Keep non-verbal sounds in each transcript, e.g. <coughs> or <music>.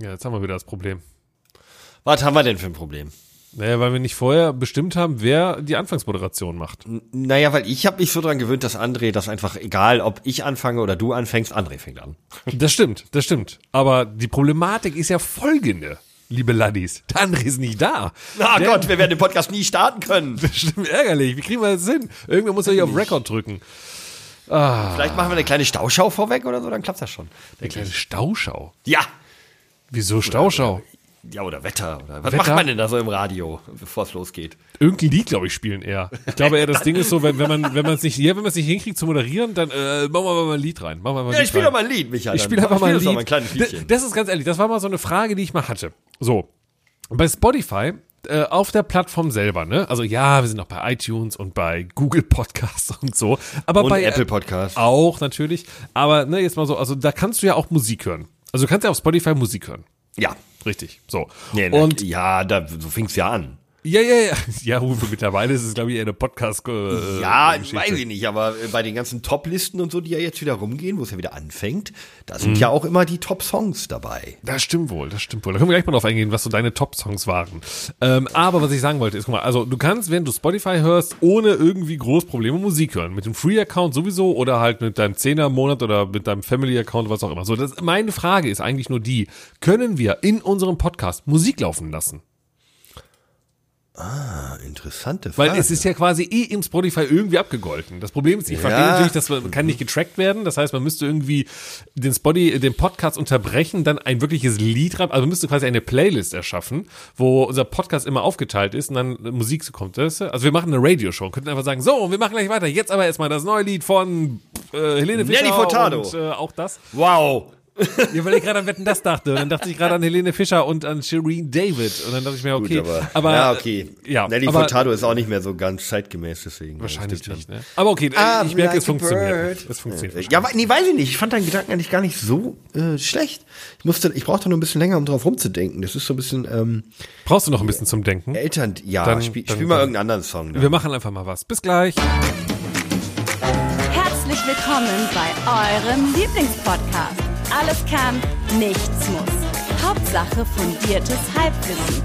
Ja, jetzt haben wir wieder das Problem. Was haben wir denn für ein Problem? Naja, weil wir nicht vorher bestimmt haben, wer die Anfangsmoderation macht. N naja, weil ich habe mich so dran gewöhnt, dass André das einfach, egal ob ich anfange oder du anfängst, André fängt an. <laughs> Das stimmt, das stimmt. Aber die Problematik ist ja folgende, liebe Laddies. Der André ist nicht da. Na Der- Gott, wir werden den Podcast nie starten können. <laughs> Das stimmt ärgerlich. Wie kriegen wir das hin? Irgendwer muss ja hier auf Record drücken. Vielleicht machen wir eine kleine Stauschau vorweg oder so, dann klappt das schon. Eine kleine Stauschau. Ja. Wieso Stauschau? Ja, oder Wetter. Oder was Wetter? macht man denn da so im Radio, bevor es losgeht? Irgendein Lied, glaube ich, spielen eher. Ich glaube eher, das Ding ist so, wenn, wenn man wenn man es nicht, ja, wenn man es nicht hinkriegt zu moderieren, dann äh, machen wir mal ein Lied rein. Machen wir mal ein Ja, Lied ich spiele doch mal ein Lied, Michael. Ich spiele einfach mal ein Lied. mal ein Liedchen. Das ist ganz ehrlich, das war mal so eine Frage, die ich mal hatte. So, bei Spotify äh, auf der Plattform selber, ne? Also ja, wir sind auch bei iTunes und bei Google Podcasts und so, aber Und bei Apple Podcasts. auch natürlich. Aber ne, jetzt mal so, also da kannst du ja auch Musik hören. Also du kannst ja auf Spotify Musik hören. Ja. Richtig. So. Nee, nee, und ja, da, so fing's ja an. Ja, ja, ja. <laughs> Ja, mittlerweile ist es, glaube ich, eher eine Podcast. Äh, Ja, Geschichte. weiß ich nicht, aber äh, bei den ganzen Top-Listen und so, die ja jetzt wieder rumgehen, wo es ja wieder anfängt, da sind ja auch immer die Top-Songs dabei. Das stimmt wohl, das stimmt wohl. Da können wir gleich mal drauf eingehen, was so deine Top-Songs waren. Ähm, aber was ich sagen wollte, ist, guck mal, also du kannst, wenn du Spotify hörst, ohne irgendwie groß Probleme Musik hören. Mit dem Free-Account sowieso oder halt mit deinem 10er-Monat oder mit deinem Family-Account, was auch immer. So, das, meine Frage ist eigentlich nur die, können wir in unserem Podcast Musik laufen lassen? Ah, interessante Frage. Weil es ist ja quasi eh im Spotify irgendwie abgegolten. Das Problem ist, ich verstehe Ja. natürlich, dass man kann nicht getrackt werden. Das heißt, man müsste irgendwie den Spotify, den Podcast unterbrechen, dann ein wirkliches Lied rein. Also man müsste quasi eine Playlist erschaffen, wo unser Podcast immer aufgeteilt ist und dann Musik so kommt. Weißt du? Also wir machen eine Radioshow, und könnten einfach sagen, so, wir machen gleich weiter. Jetzt aber erstmal das neue Lied von äh, Helene Fischer Nelly Furtado. und äh, auch das. wow. Ja, weil ich gerade an Wetten das dachte. Und dann dachte ich gerade an Helene Fischer und an Shireen David. Und dann dachte ich mir, okay. Gut, aber, aber, ja, okay. Ja, Nelly aber- Furtado ist auch nicht mehr so ganz zeitgemäß, deswegen. Wahrscheinlich nicht, ne? Aber okay, äh, I'm ich merke, like es funktioniert. Es funktioniert. Äh, Ja, nee, weiß ich nicht. Ich fand deinen Gedanken eigentlich gar nicht so äh, schlecht. Ich musste, ich brauchte nur ein bisschen länger, um drauf rumzudenken. Das ist so ein bisschen ähm, Brauchst du noch ein bisschen zum Denken? Eltern. Ja, Dann- spiel, dann- spiel mal dann- irgendeinen anderen Song. Da. Wir machen einfach mal was. Bis gleich. Herzlich willkommen bei eurem Lieblingspodcast. Alles kann, nichts muss. Hauptsache fundiertes Halbwissen.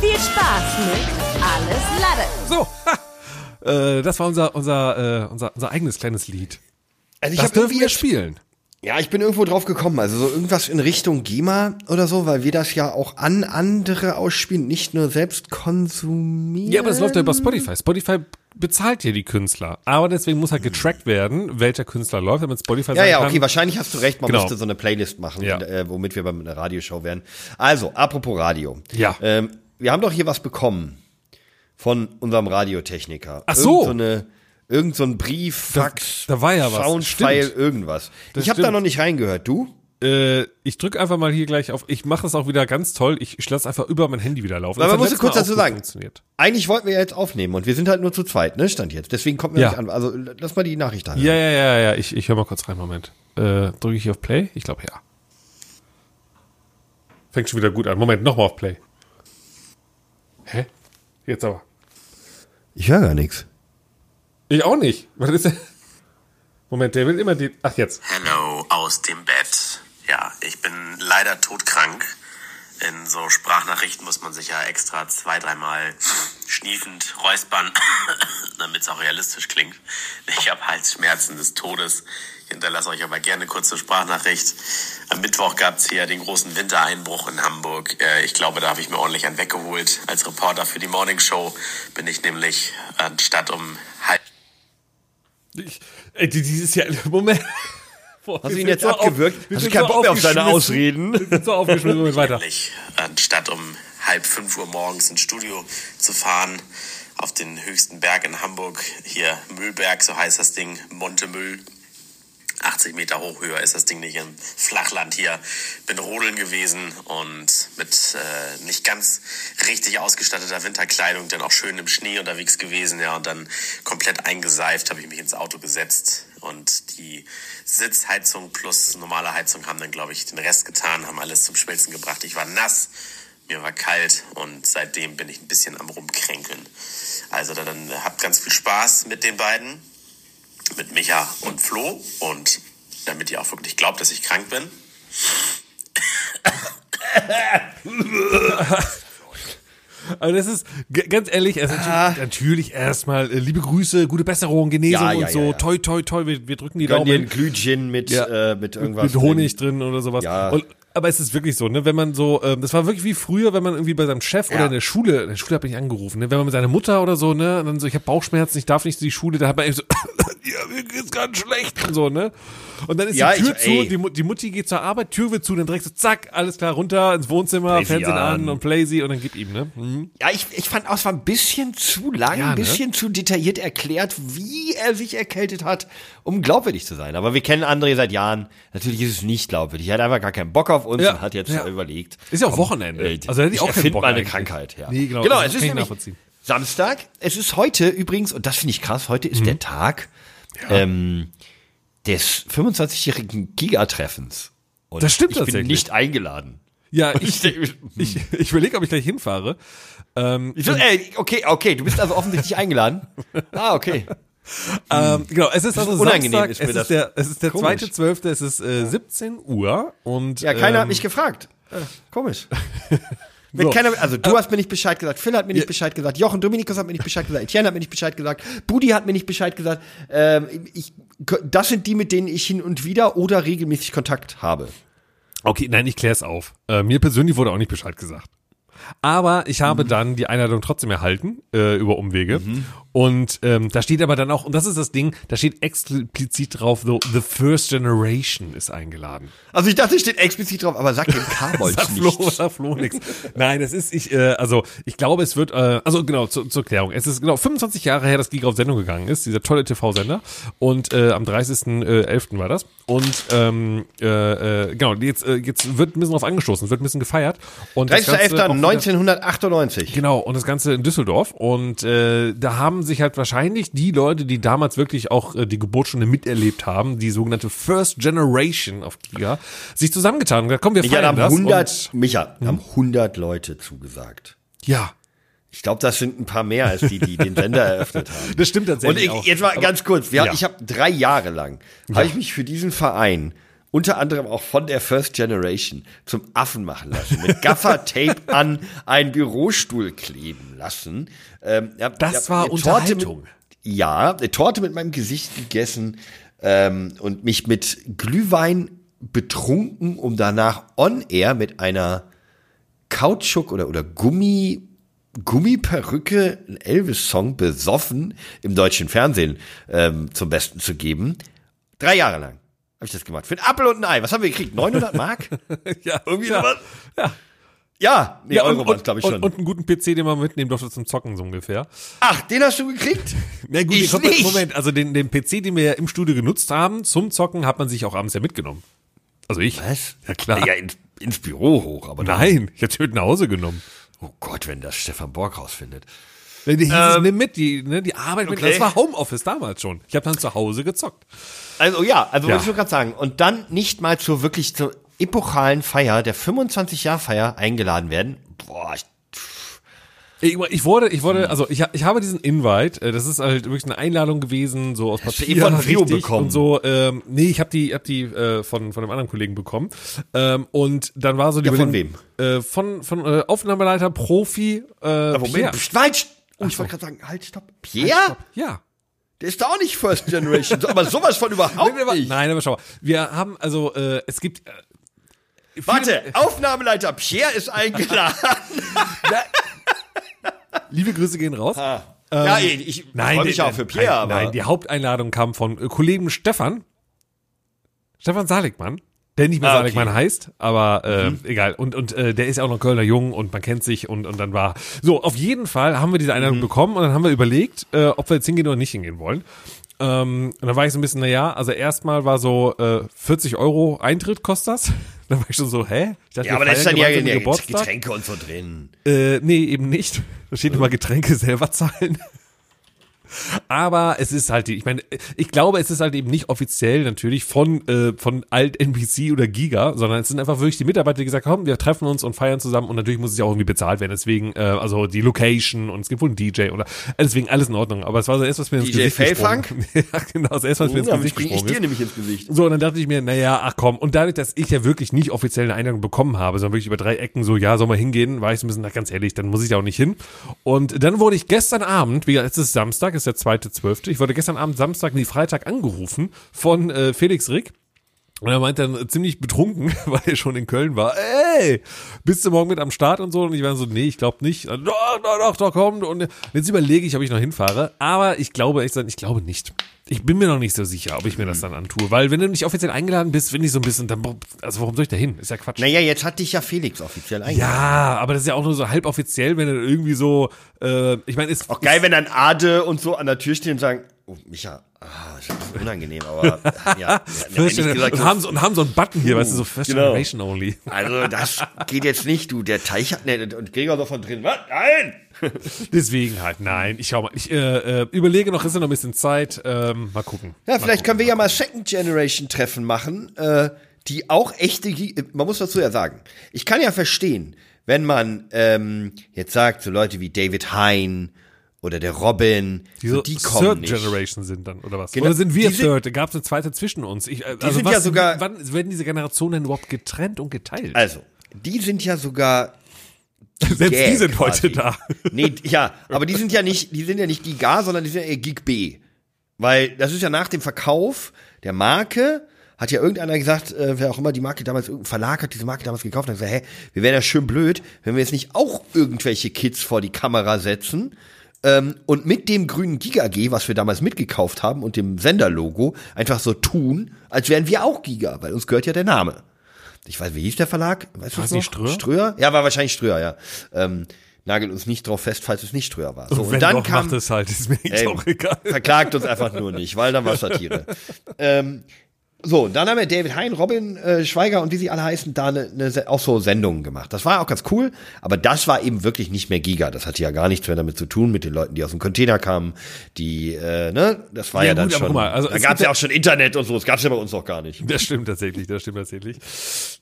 Viel Spaß mit Alles Lade. So, ha. Äh, das war unser, unser, äh, unser, unser eigenes kleines Lied. Also ich Das hab dürfen irgendwie wir jetzt, spielen. ja, ich bin irgendwo drauf gekommen. Also so irgendwas in Richtung GEMA oder so, weil wir das ja auch an andere ausspielen, nicht nur selbst konsumieren. Ja, aber das läuft ja über Spotify. Spotify bezahlt ja die Künstler. Aber deswegen muss halt getrackt werden, welcher Künstler läuft, damit Spotify Ja, ja, kann, okay, wahrscheinlich hast du recht, man Genau. müsste so eine Playlist machen, Ja. äh, womit wir bei einer Radioshow wären. Also, apropos Radio. Ja. Ähm, wir haben doch hier was bekommen von unserem Radiotechniker. Ach so. Irgend so, eine, irgend so ein Brief, Fax, da war ja was. Soundfile, Stimmt. irgendwas. Das ich habe da noch nicht reingehört. Du? Äh, ich drücke einfach mal hier gleich auf. Ich mache es auch wieder ganz toll. Ich, ich lasse einfach über mein Handy wieder laufen. Aber man muss kurz dazu sagen. Eigentlich wollten wir ja jetzt aufnehmen und wir sind halt nur zu zweit, ne? Stand jetzt. Deswegen kommt mir Ja. nicht an. Also lass mal die Nachricht an. Ja, ja, ja, ja. Ich, ich höre mal kurz rein. Moment. Äh, drücke ich hier auf Play? Ich glaube ja. Fängt schon wieder gut an. Moment, nochmal auf Play. Hä? Jetzt aber. Ich höre gar nichts. Ich auch nicht. Was ist denn? Moment, der will immer die. Ach, jetzt. Hello aus dem Bett. Ja, ich bin leider todkrank. In so Sprachnachrichten muss man sich ja extra zwei, dreimal schniefend räuspern, <coughs> damit es auch realistisch klingt. Ich habe Halsschmerzen des Todes. Ich hinterlasse euch aber gerne kurze Sprachnachricht. Am Mittwoch gab es hier den großen Wintereinbruch in Hamburg. Äh, Ich glaube, da habe ich mir ordentlich einen weggeholt. Als Reporter für die Morning Show bin ich nämlich anstatt um halb Ich, die- dieses Jahr. <laughs> Moment. Boah, Hast du ihn jetzt so auf- abgewürgt? wir Hast du sind keinen so Bock mehr auf deine aufgeschmissen. Ausreden? Wir sind so aufgeschmissen. Moment, weiter. Nämlich, anstatt um halb fünf Uhr morgens ins Studio zu fahren, auf den höchsten Berg in Hamburg, hier Müllberg, so heißt das Ding, Montemüll. 80 Meter hoch, höher ist das Ding nicht im Flachland hier. Bin rodeln gewesen und mit äh, nicht ganz richtig ausgestatteter Winterkleidung, dann auch schön im Schnee unterwegs gewesen, ja, und dann komplett eingeseift, habe ich mich ins Auto gesetzt und die Sitzheizung plus normale Heizung haben dann, glaube ich, den Rest getan, haben alles zum Schmelzen gebracht. Ich war nass, mir war kalt und seitdem bin ich ein bisschen am Rumkränkeln. Also dann, dann habt ganz viel Spaß mit den beiden mit Micha und Flo und damit ihr auch wirklich glaubt, dass ich krank bin. <laughs> Also das ist ganz ehrlich, es ist natürlich, natürlich erstmal äh, liebe Grüße, gute Besserung, Genesung Ja, ja, und so. ja, ja. Toi, toi, toi, wir, wir drücken die Gönn dir Daumen. ein Glühchen mit, Ja. äh, mit irgendwas. mit Honig drin oder sowas. Ja. Und, aber es ist wirklich so, ne, wenn man so, ähm, das war wirklich wie früher, wenn man irgendwie bei seinem Chef oder Ja. in der Schule, in der Schule habe ich angerufen, ne, wenn man mit seiner Mutter oder so, ne, und dann so, ich habe Bauchschmerzen, ich darf nicht in die Schule, da hat man eben so, <coughs> ja, mir geht's ganz schlecht und so, ne. Und dann ist Ja, die Tür ich- zu, ey. die, die Mutti geht zur Arbeit, Tür wird zu, dann direkt so, zack, alles klar, runter ins Wohnzimmer, Playsee Fernsehen an an. und Playsee und dann gib ihm, ne. Mhm. Ja, ich, ich fand auch, es war ein bisschen zu lang, Ja, ein ne? bisschen zu detailliert erklärt, wie er sich erkältet hat, um glaubwürdig zu sein. Aber wir kennen André seit Jahren. Natürlich ist es nicht glaubwürdig. Er hat einfach gar keinen Bock auf uns Ja, und hat jetzt ja. überlegt. Ist ja auch Wochenende. Äh, Also hätte ich auch keinen Bock mal eine eigentlich. Krankheit, ja. Nee, genau, genau es ist ich nämlich. Samstag. Es ist heute übrigens, und das finde ich krass, heute Mhm. ist der Tag ähm, des 25-jährigen Gigatreffens. Das stimmt ich bin tatsächlich. nicht eingeladen. Ja, Ich ich, <laughs> ich, ich überlege, ob ich gleich hinfahre. Ähm, Ich ey, okay, okay, du bist also offensichtlich eingeladen. Ah, okay. Ähm, genau, es ist also Unangenehm Samstag, ist mir es, das. ist der, es ist der Komisch. zweite zwölfte, es ist äh, 17 Uhr und Ja, keiner ähm, hat mich gefragt. Äh, komisch. <laughs> Wenn So. keiner, also du hast mir nicht Bescheid gesagt, Phil hat mir nicht Bescheid gesagt, Jochen Dominikus hat mir nicht Bescheid gesagt, Etienne hat mir nicht Bescheid gesagt, Budi hat mir nicht Bescheid gesagt. Ähm, ich, das sind die, mit denen ich hin und wieder oder regelmäßig Kontakt habe. Okay, nein, ich klär's auf. Äh, mir persönlich wurde auch nicht Bescheid gesagt. Aber ich habe Mhm. dann die Einladung trotzdem erhalten, äh, über Umwege. Und ähm, da steht aber dann auch, und das ist das Ding, da steht explizit drauf, so, The First Generation ist eingeladen. Also ich dachte, es steht explizit drauf, aber sag dem <laughs> Karbolz Sag Flo, sag Flo nix. Nein, es ist, ich, äh, also ich glaube, es wird, äh, also genau, zu, zur Klärung. Es ist genau 25 Jahre her, dass Giga auf Sendung gegangen ist, dieser tolle TV-Sender. Und äh, am 30.11. war das. Und ähm, äh, äh, genau, jetzt, äh, jetzt wird ein bisschen drauf angestoßen, es wird ein bisschen gefeiert. Und das Ganze auch wieder- 30.11.1998. Genau, und das Ganze in Düsseldorf. Und äh, da haben sich halt wahrscheinlich die Leute, die damals wirklich auch äh, die Geburtsstunde miterlebt haben, die sogenannte First Generation auf Giga, sich zusammengetan und gesagt, komm, wir Micha, feiern haben das. 100, Micha, da Hm? haben 100 Leute zugesagt. Und, ja, Ich glaube, das sind ein paar mehr als die, die den Sender eröffnet haben. <laughs> das stimmt Und tatsächlich ich, auch. jetzt mal ganz kurz, wir, Ja. ich habe drei Jahre lang, habe ich mich für diesen Verein unter anderem auch von der First Generation zum Affen machen lassen, mit Gaffer-Tape <laughs> an einen Bürostuhl kleben lassen. Ähm, ja, Das war Unterhaltung. Mit, ja, eine Torte mit meinem Gesicht gegessen ähm, und mich mit Glühwein betrunken, um danach on air mit einer Kautschuk oder, oder Gummi, Gummiperücke, einen Elvis-Song besoffen im deutschen Fernsehen ähm, zum Besten zu geben. Drei Jahre lang habe ich das gemacht. Für ein Apfel und ein Ei. Was haben wir gekriegt? 900 Mark? <laughs> ja, Irgendwie ja. sowas? Ja. Ja, nee, Ja, Euro waren glaube ich und, schon. und einen guten PC, den man mitnehmen durfte zum Zocken, so ungefähr. Ach, den hast du gekriegt? <laughs> Na gut, ich nicht. Moment, also den, den PC, den wir ja im Studio genutzt haben, zum Zocken, hat man sich auch abends ja mitgenommen. Also ich. Was? Ja, klar. Ja, ins, ins Büro hoch, aber Nein, ich hab's mit nach Hause genommen. Oh Gott, wenn das Stefan Borg rausfindet. Die hieß es, Ähm, nimm mit, die, ne, die Arbeit mit. okay. Das war Homeoffice damals schon. Ich habe dann zu Hause gezockt. Also ja, also Ja. wollte ich nur gerade sagen. Und dann nicht mal zur wirklich zur epochalen Feier, der 25-Jahr-Feier eingeladen werden. Boah, ich, Ich, ich wurde, ich wurde, also ich, ich habe diesen Invite, äh, das ist halt wirklich eine Einladung gewesen, so aus Hast du Papier, von Rio bekommen? und so. Ähm, nee, ich habe die, hab die äh, von von einem anderen Kollegen bekommen. Ähm, und dann war so die Ja, von Überlegung, Äh, von von äh, Aufnahmeleiter, Profi. Äh, Moment, Pierre. Nein, oh, ich wollte gerade sagen, halt, stopp. Pierre? Ja. Der ist da auch nicht First Generation, aber sowas von überhaupt Nein, aber, nicht. nein, aber schau mal. Wir haben also, äh, es gibt. Äh, viele- Warte, Aufnahmeleiter Pierre ist eingeladen. <laughs> Liebe Grüße gehen raus. ja, ich freue mich auch für Pierre, nein, aber Nein, die Haupteinladung kam von äh, Kollegen Stefan. Stefan Saligmann. Der nicht mehr Ah, okay. Mhm. Saligmann heißt, aber äh, egal. Und, und äh, der ist ja auch noch Kölner Jung und man kennt sich und, und dann war. So, auf jeden Fall haben wir diese Mhm. Einladung bekommen und dann haben wir überlegt, äh, ob wir jetzt hingehen oder nicht hingehen wollen. Ähm, und dann war ich so ein bisschen, naja, also erstmal war so äh, 40 Euro Eintritt kostet das. <laughs> Dann war ich schon so, hä? Ich dachte, ja, aber da ist dann ja ja, Geburtstag. Getränke und so drin. Äh, nee, eben nicht. Da steht immer Getränke selber zahlen. Aber es ist halt, ich meine, ich glaube, es ist halt eben nicht offiziell natürlich von, äh, von alt NBC oder Giga, sondern es sind einfach wirklich die Mitarbeiter, die gesagt haben, wir treffen uns und feiern zusammen und natürlich muss es ja auch irgendwie bezahlt werden. Deswegen, äh, also die Location und es gibt wohl einen DJ oder deswegen alles in Ordnung. Aber es war so erst, was mir ins DJ Gesicht gesprungen Failfunk? <laughs> Ja, genau, das erst, was mir ins Gesicht spring ich gesprungen dir nämlich ins Gesicht. So, und dann dachte ich mir, naja, ach komm. Und dadurch, dass ich ja wirklich nicht offiziell eine Einladung bekommen habe, sondern wirklich über drei Ecken so, ja, soll mal hingehen, war ich so ein bisschen, na ganz ehrlich, dann muss ich da auch nicht hin. Und dann wurde ich gestern Abend, wie gesagt, es ist Samstag, ist der zweite, zwölfte, ich wurde gestern Abend Samstag, nee, Freitag angerufen von äh, Felix Rick. Und er meint dann ziemlich betrunken, <laughs> weil er schon in Köln war, ey, bist du morgen mit am Start und so? Und ich war so, nee, ich glaube nicht. Doch, doch, doch, doch, komm. Und jetzt überlege ich, ob ich noch hinfahre. Aber ich glaube, echt, ich glaube nicht. Ich bin mir noch nicht so sicher, ob ich mir das dann antue. Weil wenn du nicht offiziell eingeladen bist, finde ich so ein bisschen, dann, also warum soll ich da hin? Ist ja Quatsch. Naja, jetzt hat dich ja Felix offiziell eingeladen. Ja, aber das ist ja auch nur so halb offiziell, wenn er irgendwie so, äh, ich meine, ist Auch geil, wenn dann Ade und so an der Tür stehen und sagen, oh, Micha, ah, das ist unangenehm, aber <laughs> ja, ja gesagt, und, haben so, und haben so einen Button hier, weißt du, so First Genau. Generation Only. also das geht jetzt nicht, du, der Teich hat, ne, und Gregor so von drin, was? Nein! <laughs> Deswegen halt, nein. Ich schau mal, ich äh, äh, überlege noch, ist ja noch ein bisschen Zeit. Ähm, mal gucken. Ja, vielleicht können wir ja mal Second Generation Treffen machen, äh, die auch echte, Gi- man muss dazu ja sagen, ich kann ja verstehen, wenn man ähm, jetzt sagt, so Leute wie David Hein oder der Robin, Die, so die kommen Third nicht. Generation sind dann, oder was? Genau. Oder sind wir Die Third? Gab es eine zweite zwischen uns? Ich, äh, also sind was, ja sogar- Wann werden diese Generationen denn überhaupt getrennt und geteilt? Also, die sind ja sogar Selbst Gag die sind quasi. heute da. Nee, ja, aber die sind ja nicht, die sind ja nicht Giga, sondern die sind ja eher Gig B. Weil das ist ja nach dem Verkauf der Marke, hat ja irgendeiner gesagt, äh, wer auch immer die Marke damals, irgendein Verlag hat diese Marke damals gekauft und hat gesagt, hä, wir wären ja schön blöd, wenn wir jetzt nicht auch irgendwelche Kids vor die Kamera setzen ähm, und mit dem grünen Giga G, was wir damals mitgekauft haben und dem Senderlogo, einfach so tun, als wären wir auch Giga, weil uns gehört ja der Name. Ich weiß, wie hieß der Verlag? Weißt du War es nicht? Ströer? Ströer? Ja, war wahrscheinlich Ströer, ja. Ähm, nagelt uns nicht drauf fest, falls es nicht Ströer war. So, und, Wenn dann doch, kam, macht es halt, ist mir Ey, auch egal. verklagt uns einfach nur nicht, weil dann war Satire. <laughs> ähm, so, dann haben wir David Hein, Robin äh, Schweiger und wie sie alle heißen, da eine, eine, auch so Sendungen gemacht. Das war auch ganz cool, aber das war eben wirklich nicht mehr Giga. Das hatte ja gar nichts mehr damit zu tun, mit den Leuten, die aus dem Container kamen, die, äh, ne, das war ja, Ja, dann gut, aber schon, mal, also da es gab gibt ja auch schon Internet und so, das gab's ja bei uns noch gar nicht. Das stimmt tatsächlich, das stimmt tatsächlich.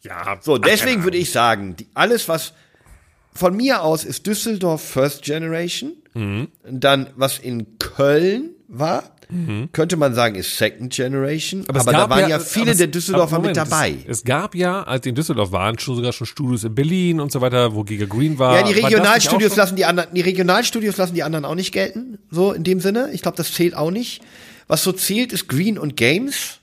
Ja, So, deswegen würde ich sagen, die, alles, was von mir aus ist Düsseldorf First Generation, Mhm. dann was in Köln war, könnte man sagen, ist Second Generation, aber, da waren ja, viele aber es- der Düsseldorfer aber mit Moment, dabei. Es, es gab ja, als die in Düsseldorf waren, schon sogar schon Studios in Berlin und so weiter, wo Giga Green war. ja, die Regionalstudios lassen die anderen, die Regionalstudios lassen die anderen auch nicht gelten, so in dem Sinne. Ich glaube, das zählt auch nicht. Was so zählt, ist Green und Games.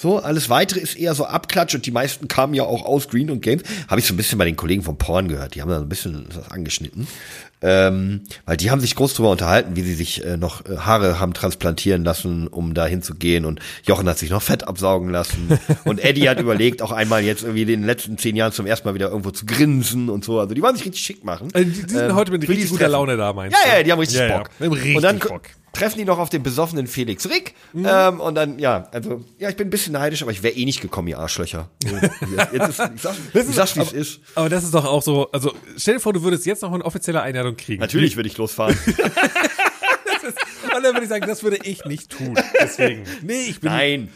So, alles weitere ist eher so Abklatsch und die meisten kamen ja auch aus Green und Games. Habe ich so ein bisschen bei den Kollegen von Porn gehört, die haben da so ein bisschen was angeschnitten. Ähm, weil die haben sich groß drüber unterhalten, wie sie sich äh, noch äh, Haare haben transplantieren lassen, um da hinzugehen. Und Jochen hat sich noch Fett absaugen lassen. <laughs> Und Eddie hat überlegt, auch einmal jetzt irgendwie in den letzten zehn Jahren zum ersten Mal wieder irgendwo zu grinsen und so. Also die wollen sich richtig schick machen. Also die, die sind Ähm, heute mit richtig guter. Laune da, meinst Ja, du? ja, die haben richtig ja, Bock. Ja, richtig und dann Bock. Treffen die noch auf den besoffenen Felix Rick. Ähm, und dann, ja, also, ja, ich bin ein bisschen neidisch, aber ich wäre eh nicht gekommen, ihr Arschlöcher. <laughs> Jetzt ist, ich sag, ich sag's, wie es aber, ist. aber das ist doch auch so, also stell dir vor, du würdest jetzt noch eine offizielle Einladung kriegen. Natürlich würde ich losfahren. <laughs> Und dann würde ich sagen, das würde ich nicht tun. Deswegen. Nee, ich bin. Nein.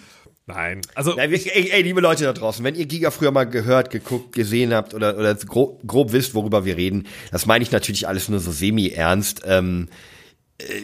Nein. Also, Nein ey, ey, liebe Leute da draußen, wenn ihr Giga früher mal gehört, geguckt, gesehen habt oder, oder grob, grob wisst, worüber wir reden, das meine ich natürlich alles nur so semi-ernst. Ähm, äh,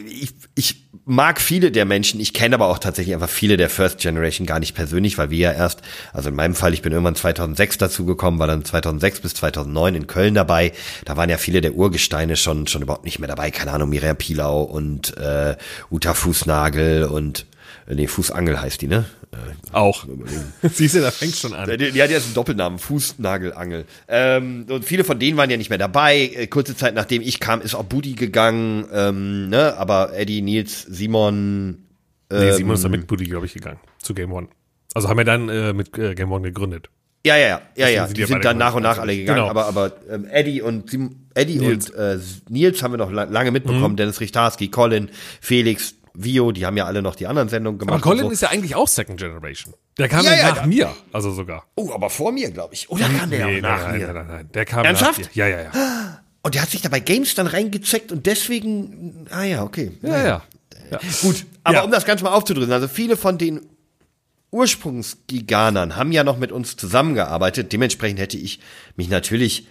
ich, ich mag viele der Menschen, ich kenne aber auch tatsächlich einfach viele der First Generation gar nicht persönlich, weil wir ja erst, also in meinem Fall, ich bin irgendwann 2006 dazugekommen, war dann 2006 bis 2009 in Köln dabei. Da waren ja viele der Urgesteine schon schon überhaupt nicht mehr dabei. Keine Ahnung, Miriam Pilau und äh, Uta Fußnagel und äh, nee, Fußangel heißt die, ne? Äh, auch. <laughs> Siehst du, da fängt schon an. die, die hat jetzt einen Doppelnamen, Fußnagelangel. Ähm, und viele von denen waren ja nicht mehr dabei. Äh, kurze Zeit nachdem ich kam, ist auch Budi gegangen, ähm, ne? aber Eddie, Nils, Simon, Nee, Simon ist dann mit Buddy, glaube ich, gegangen. Zu Game One. Also haben wir dann äh, mit äh, Game One gegründet. ja, ja, ja, ja, ja, sind die die sind dann nach und nach gekommen. alle gegangen, Genau. aber, aber ähm, Eddie und Sim, Eddie Nils. und äh, Nils haben wir noch la lange mitbekommen, Dennis Richtarski, Colin, Felix, Vio, die haben ja alle noch die anderen Sendungen gemacht. Aber Colin so. ist ja eigentlich auch Second Generation. Der kam Ja, ja, ja, nach da- mir. Also sogar. Oh, aber vor mir, glaube ich. Oder kann der nee, auch nach nein, mir? nein, nein, nein. Der kam Ernsthaft? nach dir. Ja, ja, ja. <gasps> Und der hat sich da bei Games dann reingezeckt und deswegen, ah ja, okay. Ja, ja. Gut, aber Ja. um das Ganze mal aufzudrücken, also viele von den Ursprungsgiganern haben ja noch mit uns zusammengearbeitet. Dementsprechend hätte ich mich natürlich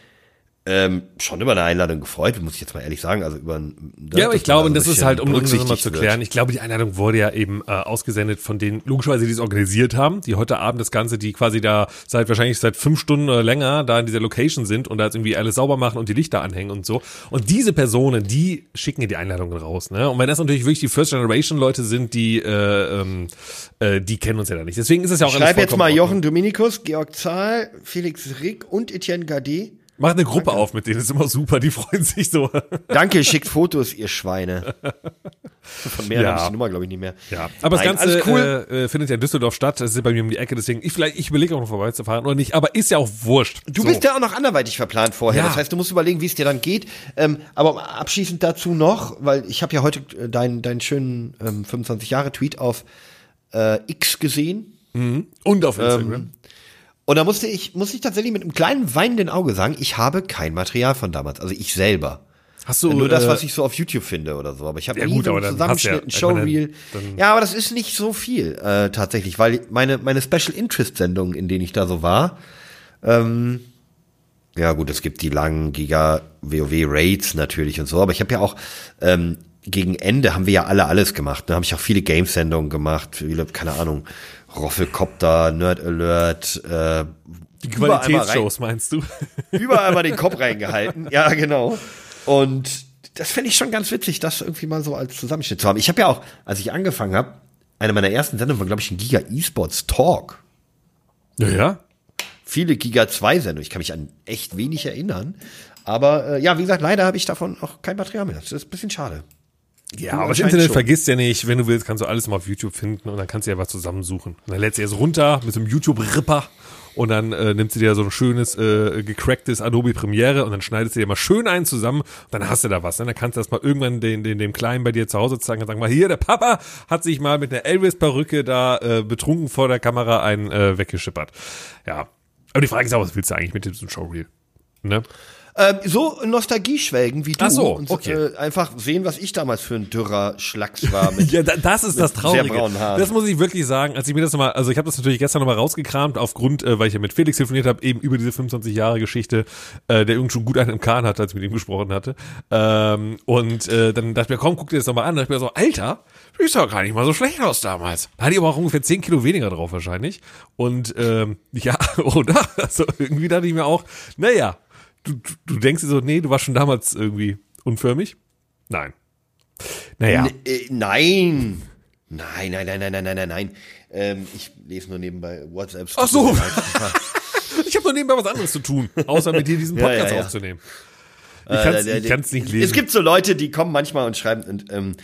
ähm, schon über eine Einladung gefreut, muss ich jetzt mal ehrlich sagen. Also über ein, Ja, aber ich glaube, und das dass ist halt, um das nochmal zu wird. klären, ich glaube, die Einladung wurde ja eben äh, ausgesendet von denen, logischerweise, die es organisiert haben, die heute Abend das Ganze, die quasi da seit wahrscheinlich seit fünf Stunden oder länger da in dieser Location sind und da jetzt irgendwie alles sauber machen und die Lichter anhängen und so. Und diese Personen, die schicken ja die Einladungen raus. Ne? Und wenn das natürlich wirklich die First Generation Leute sind, die, äh, ähm, äh, die kennen uns ja da nicht. Deswegen ist es ja auch alles Schreib jetzt mal. Jochen Dominikus, Georg Zahl, Felix Rick und Etienne Gade. Mach eine Gruppe auf mit denen, ist immer super, die freuen sich so. Danke, schickt Fotos, ihr Schweine. <laughs> Von mehr Ja. habe ich die Nummer, glaube ich, nicht mehr. Ja, aber das Nein, Ganze alles cool. äh, äh, findet ja in Düsseldorf statt. Das ist bei mir um die Ecke, deswegen ich vielleicht ich überlege auch noch vorbeizufahren oder nicht. Aber ist ja auch wurscht. Du So. bist ja auch noch anderweitig verplant vorher. Ja. Das heißt, du musst überlegen, wie es dir dann geht. Ähm, aber abschließend dazu noch, weil ich habe ja heute äh, deinen deinen schönen ähm, 25 Jahre Tweet auf äh, X gesehen. und auf Instagram. Und da musste ich, muss ich tatsächlich mit einem kleinen weinenden Auge sagen, ich habe kein Material von damals. Also ich selber. Hast du Nur das, äh, was ich so auf YouTube finde oder so. Aber ich habe Ja nie gut, so einen Zusammenschnitt, ein meine, Showreel. Ja, aber das ist nicht so viel äh, tatsächlich, weil meine meine Special Interest Sendungen, in denen ich da so war, ähm, ja gut, es gibt die langen Giga WoW Raids natürlich und so, aber ich habe ja auch ähm, gegen Ende haben wir ja alle alles gemacht. Da habe ich auch viele Games-Sendungen gemacht, viele, keine Ahnung, Roffelcopter, Nerd Alert, äh, die Qualitätsshows meinst du? <laughs> überall mal den Kopf reingehalten. Ja, genau. Und das fände ich schon ganz witzig, das irgendwie mal so als Zusammenschnitt zu haben. Ich habe ja auch, als ich angefangen habe, eine meiner ersten Sendungen war, glaube ich, ein Giga E-Sports Talk. ja, ja. Viele Giga 2 Sendungen. Ich kann mich an echt wenig erinnern. Aber äh, ja, wie gesagt, leider habe ich davon auch kein Material mehr. Das ist ein bisschen schade. Ja, aber das Internet schon. vergisst ja nicht. Wenn du willst, kannst du alles mal auf YouTube finden und dann kannst du ja was zusammensuchen. Und dann lädst du es runter mit so einem YouTube-Ripper und dann äh, nimmst du dir so ein schönes, äh, gecracktes Adobe Premiere und dann schneidest du dir mal schön einen zusammen und dann hast du da was. Ne? Dann kannst du das mal irgendwann den, den, dem Kleinen bei dir zu Hause zeigen und sagen mal, hier, der Papa hat sich mal mit einer Elvis-Perücke da äh, betrunken vor der Kamera einen äh, weggeschippert. Ja. Aber die Frage ist auch, was willst du eigentlich mit diesem Showreel? Ne? Ähm, so Nostalgie schwelgen wie du. Ach so, und okay. äh, einfach sehen, was ich damals für ein dürrer Schlacks war. Mit <laughs> Ja, da, das ist das Traurige. Das muss ich wirklich sagen. Als ich mir das nochmal, also ich habe das natürlich gestern nochmal rausgekramt, aufgrund, äh, weil ich ja mit Felix telefoniert habe, eben über diese 25 Jahre Geschichte, äh, der irgendwie schon gut einen im Kahn hatte, als ich mit ihm gesprochen hatte. Ähm, und äh, dann dachte ich mir, komm, guck dir das nochmal an. Da dachte ich mir so, Alter, du siehst doch gar nicht mal so schlecht aus damals. Da hatte ich aber auch ungefähr 10 Kilo weniger drauf wahrscheinlich. Und ähm, <laughs> ja, oder? <laughs> Also irgendwie dachte ich mir auch, naja, du, du, denkst dir so, nee, du warst schon damals irgendwie unförmig? Nein. Naja. N- äh, nein. Nein, nein, nein, nein, nein, nein, nein, nein. Ähm, ich lese nur nebenbei WhatsApp. Ach so. <laughs> Ich habe noch nebenbei was anderes zu tun, außer mit dir diesen Ja, Podcast ja, ja. aufzunehmen. Ich Äh, ich kann's nicht lesen. Es gibt so Leute, die kommen manchmal und schreiben und, ähm,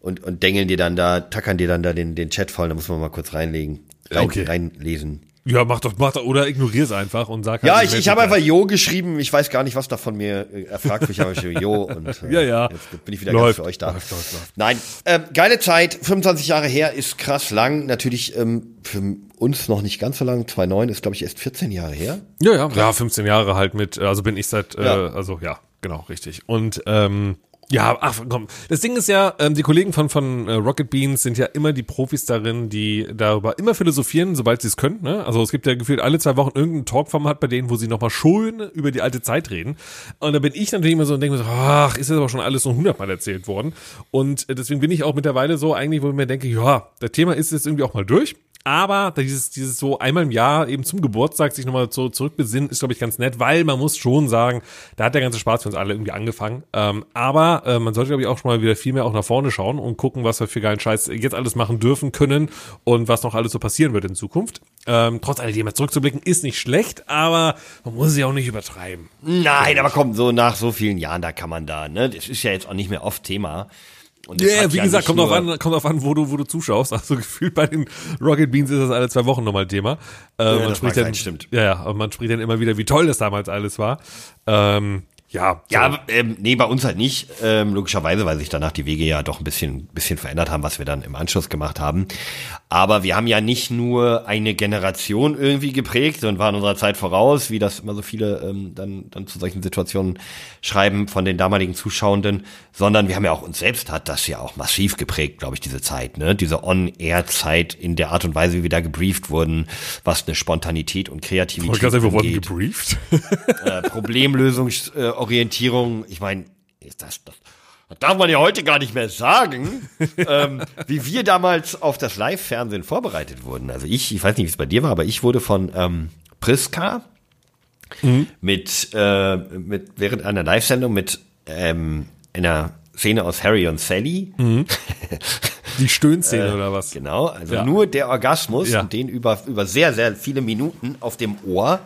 und, und dengeln dir dann da, tackern dir dann da den, den Chat voll, da muss man mal kurz reinlegen, rein, Okay. reinlesen. Ja, mach doch, mach doch, oder ignorier es einfach und sag Ja, halt, ich, melde ich habe einfach Jo geschrieben, ich weiß gar nicht, was da von mir äh, er fragt mich, aber ich habe Jo und <laughs> äh, Ja, ja. jetzt bin ich wieder Läuft. ganz für euch da. Läuft, läuft, läuft. Nein, ähm, geile Zeit, 25 Jahre her, ist krass lang, natürlich ähm, für uns noch nicht ganz so lang, 2009 ist glaube ich erst 14 Jahre her. Ja, ja, ja, 15 Jahre halt mit, äh, also bin ich seit, Ja. äh, also ja, genau, richtig. Und ähm, ja, ach komm, das Ding ist ja, ähm, die Kollegen von von äh, Rocket Beans sind ja immer die Profis darin, die darüber immer philosophieren, sobald sie es können. Ne? Also es gibt ja gefühlt alle zwei Wochen irgendein Talkformat bei denen, wo sie nochmal schön über die alte Zeit reden. Und da bin ich natürlich immer so und denke mir so, ach, ist das aber schon alles so hundertmal erzählt worden. Und äh, deswegen bin ich auch mittlerweile so eigentlich, wo ich mir denke, ja, das Thema ist jetzt irgendwie auch mal durch. Aber dieses, dieses so einmal im Jahr eben zum Geburtstag sich nochmal so zurückbesinnen, ist, glaube ich, ganz nett, weil man muss schon sagen, da hat der ganze Spaß für uns alle irgendwie angefangen. Ähm, aber äh, man sollte, glaube ich, auch schon mal wieder viel mehr auch nach vorne schauen und gucken, was wir für geilen Scheiß jetzt alles machen dürfen können und was noch alles so passieren wird in Zukunft. Ähm, trotz alledem mal zurückzublicken, ist nicht schlecht, aber man muss es auch nicht übertreiben. Nein, aber komm, so nach so vielen Jahren, da kann man da, ne, das ist ja jetzt auch nicht mehr oft Thema. Und Ja, hat wie gesagt, nicht kommt drauf nur- an, kommt drauf an, wo du, wo du zuschaust. Also <laughs> gefühlt bei den Rocket Beans ist das alle zwei Wochen nochmal Thema. Äh, man das spricht dann, sein, stimmt. Ja, ja, aber man spricht dann immer wieder, wie toll das damals alles war. Ähm, Ja, so. Ja, ähm, nee, bei uns halt nicht. Ähm, logischerweise, weil sich danach die Wege ja doch ein bisschen, bisschen verändert haben, was wir dann im Anschluss gemacht haben. Aber wir haben ja nicht nur eine Generation irgendwie geprägt und waren unserer Zeit voraus, wie das immer so viele ähm, dann, dann zu solchen Situationen schreiben von den damaligen Zuschauenden, sondern wir haben ja auch uns selbst hat das ja auch massiv geprägt, glaube ich, diese Zeit, ne? Diese On-Air-Zeit in der Art und Weise, wie wir da gebrieft wurden, was eine Spontanität und Kreativität Ich glaube, wir wurden gebrieft. äh, Problemlösungsorientierung. Ich meine, ist das, das, das darf man ja heute gar nicht mehr sagen, <laughs> ähm, wie wir damals auf das Live-Fernsehen vorbereitet wurden. Also ich, ich weiß nicht, wie es bei dir war, aber ich wurde von ähm, Priska mit, äh, mit während einer Live-Sendung mit ähm, einer Szene aus Harry und Sally. <laughs> Die Stöhnszene oder was? Genau, also Ja. nur der Orgasmus Ja. und den über, über sehr, sehr viele Minuten auf dem Ohr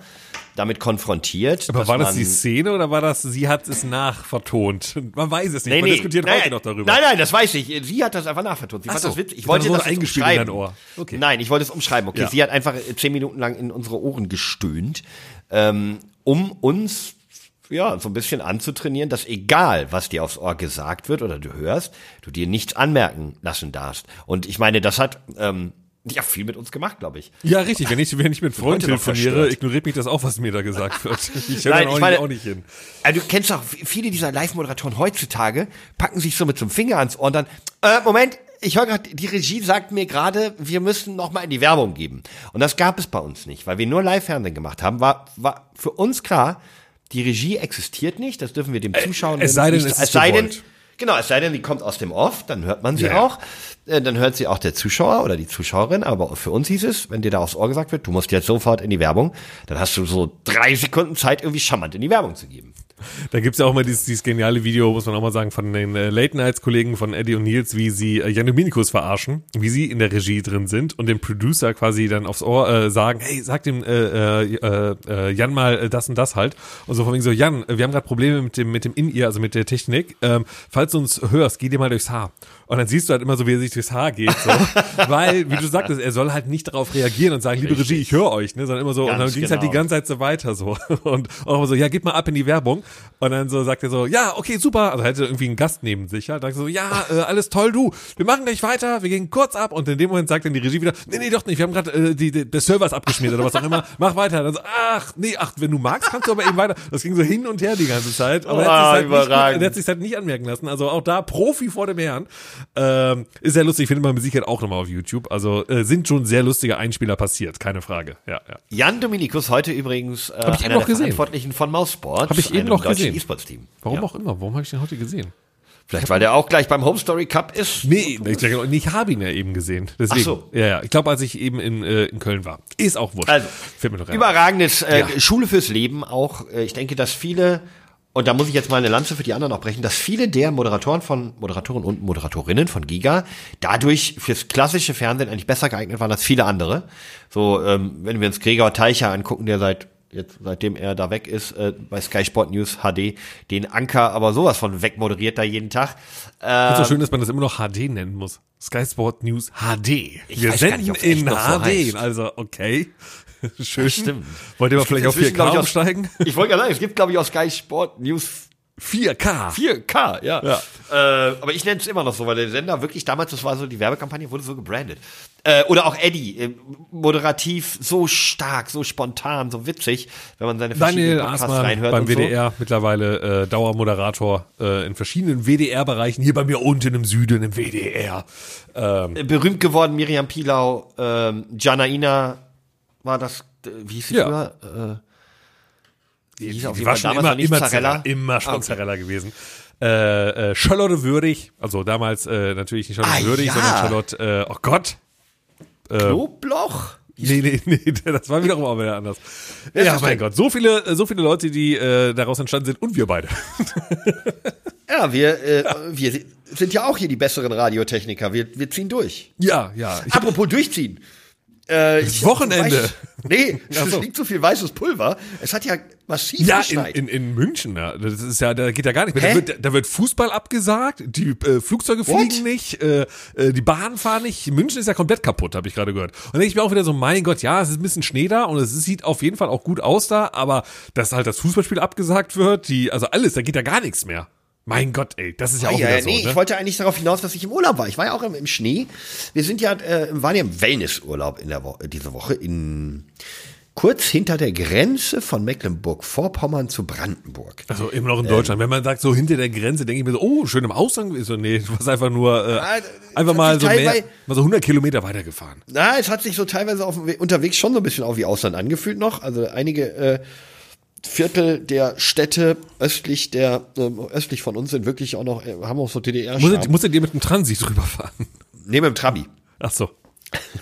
damit konfrontiert. Aber war das die Szene oder war das, sie hat es nachvertont? Man weiß es nicht. Man diskutiert nein, heute noch darüber. Nein, nein, das weiß ich. Sie hat das einfach nachvertont. Sie Ach fand so. das witzig. Ich wollte das eingespielt in dein Ohr. Okay. Nein, ich wollte es umschreiben. Okay, Ja. sie hat einfach zehn Minuten lang in unsere Ohren gestöhnt, ähm, um uns ja, so ein bisschen anzutrainieren, dass egal, was dir aufs Ohr gesagt wird oder du hörst, du dir nichts anmerken lassen darfst. Und ich meine, das hat ähm, ja viel mit uns gemacht, glaube ich. Ja, richtig. Wenn ich, wenn ich mit Freunden telefoniere, ignoriert mich das auch, was mir da gesagt wird. <laughs> Ich höre Nein, auch, ich meine- nicht, auch nicht hin. Also du kennst auch viele dieser Live-Moderatoren heutzutage, packen sich so mit so einem Finger ans Ohr und dann, äh, Moment, ich höre gerade, die Regie sagt mir gerade, wir müssen noch mal in die Werbung geben. Und das gab es bei uns nicht, weil wir nur Live-Fernsehen gemacht haben, war, war für uns klar, die Regie existiert nicht, das dürfen wir dem Zuschauer es sei denn, nicht, es es sei denn. Genau, es sei denn, die kommt aus dem Off, dann hört man sie Ja, auch, äh, dann hört sie auch der Zuschauer oder die Zuschauerin, aber für uns hieß es, wenn dir da aufs Ohr gesagt wird, du musst jetzt sofort in die Werbung, dann hast du so drei Sekunden Zeit, irgendwie charmant in die Werbung zu geben. Da gibt's ja auch mal dieses, dieses geniale Video, muss man auch mal sagen, von den äh, Late-Nights-Kollegen von Eddie und Nils, wie sie äh, Jan Dominikus verarschen, wie sie in der Regie drin sind und dem Producer quasi dann aufs Ohr äh, sagen, hey, sag dem äh, äh, äh, Jan mal äh, das und das halt. Und so von wegen so, Jan, wir haben gerade Probleme mit dem, mit dem In-Ear, also mit der Technik. Ähm, falls du uns hörst, geh dir mal durchs Haar. Und dann siehst du halt immer so, wie er sich durchs Haar geht. So. <laughs> Weil, wie du sagtest, er soll halt nicht darauf reagieren und sagen, liebe Regie, ich höre euch, ne? Sondern immer so, und dann Ganz ging's halt die genau. ganze Zeit so weiter so. <laughs> Und auch immer so, ja, gib mal ab in die Werbung. Und dann so sagt er so, ja, okay, super. Also er hätte irgendwie einen Gast neben sich halt. Dann so, ja, äh, alles toll, du. Wir machen gleich weiter, wir gehen kurz ab. Und in dem Moment sagt dann die Regie wieder, nee, nee, doch nicht. Wir haben gerade äh, die, die, der Server ist abgeschmiert oder was auch immer. <laughs> Mach weiter. Dann so, ach, nee, ach, wenn du magst, kannst du aber eben weiter. Das ging so hin und her die ganze Zeit. Aber er Ah, hat halt nicht, er hat sich halt nicht anmerken lassen. Also auch da Profi vor dem Herrn. Ähm, ist sehr lustig, findet man mit Sicherheit auch nochmal auf YouTube. Also äh, sind schon sehr lustige Einspieler passiert, keine Frage. Ja, ja. Jan Dominikus heute übrigens äh, Hab ich einer noch der gesehen. Verantwortlichen von Mousesport. Hab ich eben noch deutschen gesehen. E-Sports-Team. Warum ja. auch immer. Warum habe ich den heute gesehen? Vielleicht, weil der auch gleich beim Home Story Cup ist. Nee, ich, habe ihn ja eben gesehen. Deswegen. Ach so. Ja, ja. Ich glaube, als ich eben in, äh, in Köln war. Ist auch wurscht. Also. Überragendes äh, Ja. Schule fürs Leben auch. Äh, ich denke, dass viele, und da muss ich jetzt mal eine Lanze für die anderen auch brechen, dass viele der Moderatoren von, Moderatoren und Moderatorinnen von Giga dadurch fürs klassische Fernsehen eigentlich besser geeignet waren als viele andere. So, ähm, wenn wir uns Gregor Teicher angucken, der seit jetzt, seitdem er da weg ist, äh, bei Sky Sport News HD, den Anker aber sowas von wegmoderiert da jeden Tag. Äh, Ist so schön, dass man das immer noch HD nennen muss. Sky Sport News HD. Ich Wir senden nicht, in so HD. heißt. also, okay. <laughs> Schön. stimmt. Wollt ihr mal vielleicht auf Inzwischen, 4K glaub ich, umsteigen? Ich wollte gerade sagen, es gibt, glaube ich, auf Sky Sport News 4K. 4K, ja. Ja. Äh, aber ich nenne es immer noch so, weil der Sender wirklich damals, das war so, die Werbekampagne wurde so gebrandet. Äh, oder auch Eddie, äh, moderativ so stark, so spontan, so witzig, wenn man seine Daniel verschiedenen Podcasts Aßmann reinhört beim und so. WDR, mittlerweile äh, Dauermoderator äh, in verschiedenen WDR-Bereichen. Hier bei mir unten im Süden im WDR. Ähm, Äh, Berühmt geworden, Miriam Pilau, ähm, Janaina war das, wie hieß sie Ja. früher? Äh, die die war schon immer, immer Zarella. Immer schon Ah, okay. Zarella gewesen. Äh, äh, Charlotte Würdig, also damals äh, natürlich nicht Charlotte Ah, Würdig, ja. sondern Charlotte, äh, oh Gott. Knoblauch? Nee, nee, <laughs> nee, das war wiederum auch wieder anders. Ja, ist mein Gott, so viele, äh, so viele Leute, die äh, daraus entstanden sind und wir beide. <laughs> Ja, wir, äh, wir sind ja auch hier die besseren Radiotechniker. Wir, wir ziehen durch. Ja, ja. Ich Apropos durchziehen. Äh, ich- Wochenende. Weiß, nee, es so. liegt so viel weißes Pulver. Es hat ja massiv Ja, in, geschneit. in, in München, ja. Das ist ja, da geht ja gar nicht mehr. Da wird, da wird Fußball abgesagt, die äh, Flugzeuge What? fliegen nicht, äh, äh, die Bahnen fahren nicht. München ist ja komplett kaputt, habe ich gerade gehört. Und dann denke ich mir auch wieder so, mein Gott, ja, es ist ein bisschen Schnee da und es sieht auf jeden Fall auch gut aus da, aber dass halt das Fußballspiel abgesagt wird, die, also alles, da geht ja gar nichts mehr. Mein Gott, ey, das ist ja Ah, auch ja, wieder so. nee, ne? ich wollte eigentlich darauf hinaus, dass ich im Urlaub war. Ich war ja auch im, im Schnee. Wir sind ja, äh, waren ja im Wellnessurlaub in der Wo diese Woche in kurz hinter der Grenze von Mecklenburg-Vorpommern zu Brandenburg. Also immer noch in Deutschland. Wenn man sagt, so hinter der Grenze, denke ich mir so, oh, schön im Ausland. So, nee, du warst einfach nur, äh, einfach mal so mehr, mal so 100 Kilometer weitergefahren. Na, es hat sich so teilweise auf unterwegs schon so ein bisschen auch wie Ausland angefühlt noch. Also einige äh, Viertel der Städte östlich der ähm, östlich von uns sind wirklich auch noch äh, haben auch so DDR. Musstet, musstet ihr mit dem Transit rüberfahren? Neben dem Trabi. Ach so.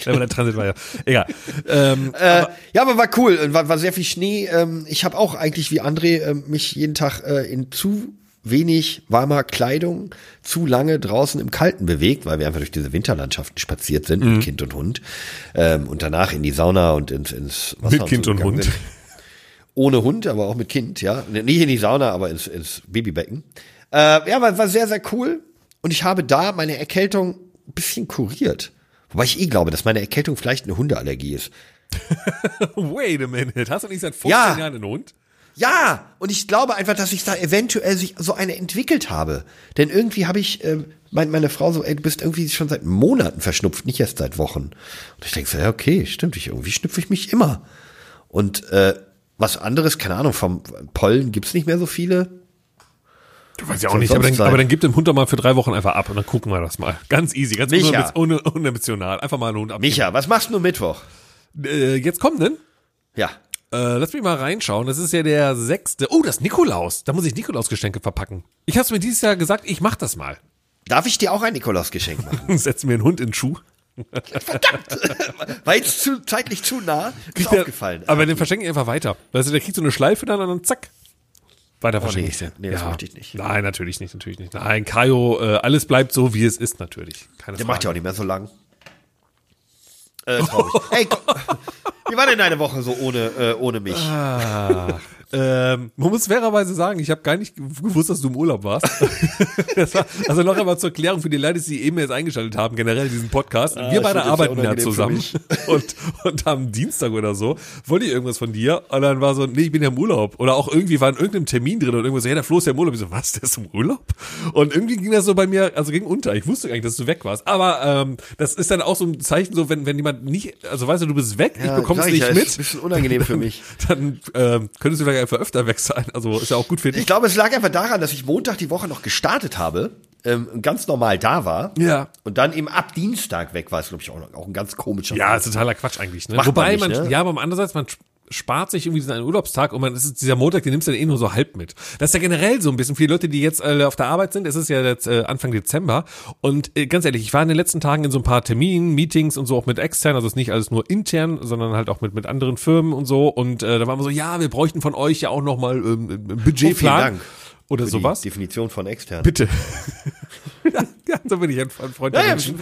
Ja, aber der Transit war ja. Egal. Ähm, Äh, ja, aber war cool und war, war sehr viel Schnee. Ähm, ich habe auch eigentlich wie André ähm, mich jeden Tag äh, in zu wenig warmer Kleidung zu lange draußen im Kalten bewegt, weil wir einfach durch diese Winterlandschaften spaziert sind Mhm. mit Kind und Hund ähm, und danach in die Sauna und ins, ins Wasser Mit Kind und gegangen Hund. sind. Ohne Hund, aber auch mit Kind, ja. Nicht in die Sauna, aber ins, ins Babybecken. Äh, ja, war, war sehr, sehr cool. Und ich habe da meine Erkältung ein bisschen kuriert. Wobei ich eh glaube, dass meine Erkältung vielleicht eine Hundeallergie ist. <laughs> wait a minute. Hast du nicht seit 15 Ja. Jahren einen Hund? Ja, und ich glaube einfach, dass ich da eventuell sich so eine entwickelt habe. Denn irgendwie habe ich, ähm, mein, meine Frau so, ey, du bist irgendwie schon seit Monaten verschnupft, nicht erst seit Wochen. Und ich denke so, ja, okay, stimmt, ich, irgendwie schnüpfe ich mich immer. Und äh, was anderes, keine Ahnung, vom Pollen gibt's nicht mehr so viele. Du weißt ja auch nicht, aber dann, aber dann gib den Hund doch mal für drei Wochen einfach ab und dann gucken wir das mal. Ganz easy, ganz Micha. unemotional. Einfach mal einen Hund ab. Micha, was machst du Mittwoch? Äh, jetzt kommt denn? Ja. Äh, lass mich mal reinschauen. Das ist ja der sechste. Oh, das Nikolaus. Da muss ich Nikolausgeschenke verpacken. Ich hab's mir dieses Jahr gesagt, ich mach das mal. Darf ich dir auch ein Nikolausgeschenk machen? <laughs> Setz mir einen Hund in den Schuh. War jetzt <laughs> zu, zeitlich zu nah? Ist der- aufgefallen. Aber den verschenke ich einfach weiter. Weißt du, der kriegt so eine Schleife dann und dann zack. Weiter Oh, nee. Nee, das möchte ich nicht. Nein, natürlich nicht, natürlich nicht. Nein, Kajo, äh, alles bleibt so, wie es ist, natürlich. Keine Der Frage. macht ja auch nicht mehr so lang. Äh, traurig. <laughs> Ey, komm. wie war denn deine Woche so ohne, äh, ohne mich? Ähm, man muss fairerweise sagen, ich habe gar nicht gewusst, dass du im Urlaub warst. <laughs> war, also noch einmal zur Erklärung für die Leute, die eben jetzt eingeschaltet haben, generell diesen Podcast. Wir Ah, das beide arbeiten ja zusammen <laughs> und, und am Dienstag oder so wollte ich irgendwas von dir und dann war so, nee, ich bin ja im Urlaub. Oder auch irgendwie war in irgendeinem Termin drin und irgendwas so, ja, der Flo ist ja im Urlaub. Ich so, was, der ist im Urlaub? Und irgendwie ging das so bei mir, also ging unter. Ich wusste gar nicht, dass du weg warst. Aber ähm, das ist dann auch so ein Zeichen, so wenn, wenn jemand nicht, also weißt du, du bist weg, ich Ja, bekomm's ich nicht ja, mit. ist ein bisschen unangenehm für <laughs> mich. Dann ähm, könntest du vielleicht einfach öfter weg sein. Also ist ja auch gut für dich. Ich glaube, es lag einfach daran, dass ich Montag die Woche noch gestartet habe, ähm, ganz normal da war. Ja. Und dann eben ab Dienstag weg war. ist, glaube ich, auch, auch ein ganz komischer Ja, ist totaler Quatsch eigentlich. Ne? Macht Wobei man man, nicht, ne? ja, aber andererseits, man spart sich irgendwie diesen einen Urlaubstag und man ist dieser Montag, den nimmst du dann eh nur so halb mit. Das ist ja generell so ein bisschen. Viele Leute, die jetzt äh, auf der Arbeit sind, es ist ja jetzt äh, Anfang Dezember und äh, ganz ehrlich, ich war in den letzten Tagen in so ein paar Terminen, Meetings und so auch mit extern, also es ist nicht alles nur intern, sondern halt auch mit mit anderen Firmen und so und äh, da waren wir so, ja, wir bräuchten von euch ja auch nochmal ähm, einen Budgetplan Oh, Dank oder für sowas. Die Definition von extern. Bitte. <laughs> ja, <laughs> ja, so bin ich ein Freund der Ja, ja, Menschen.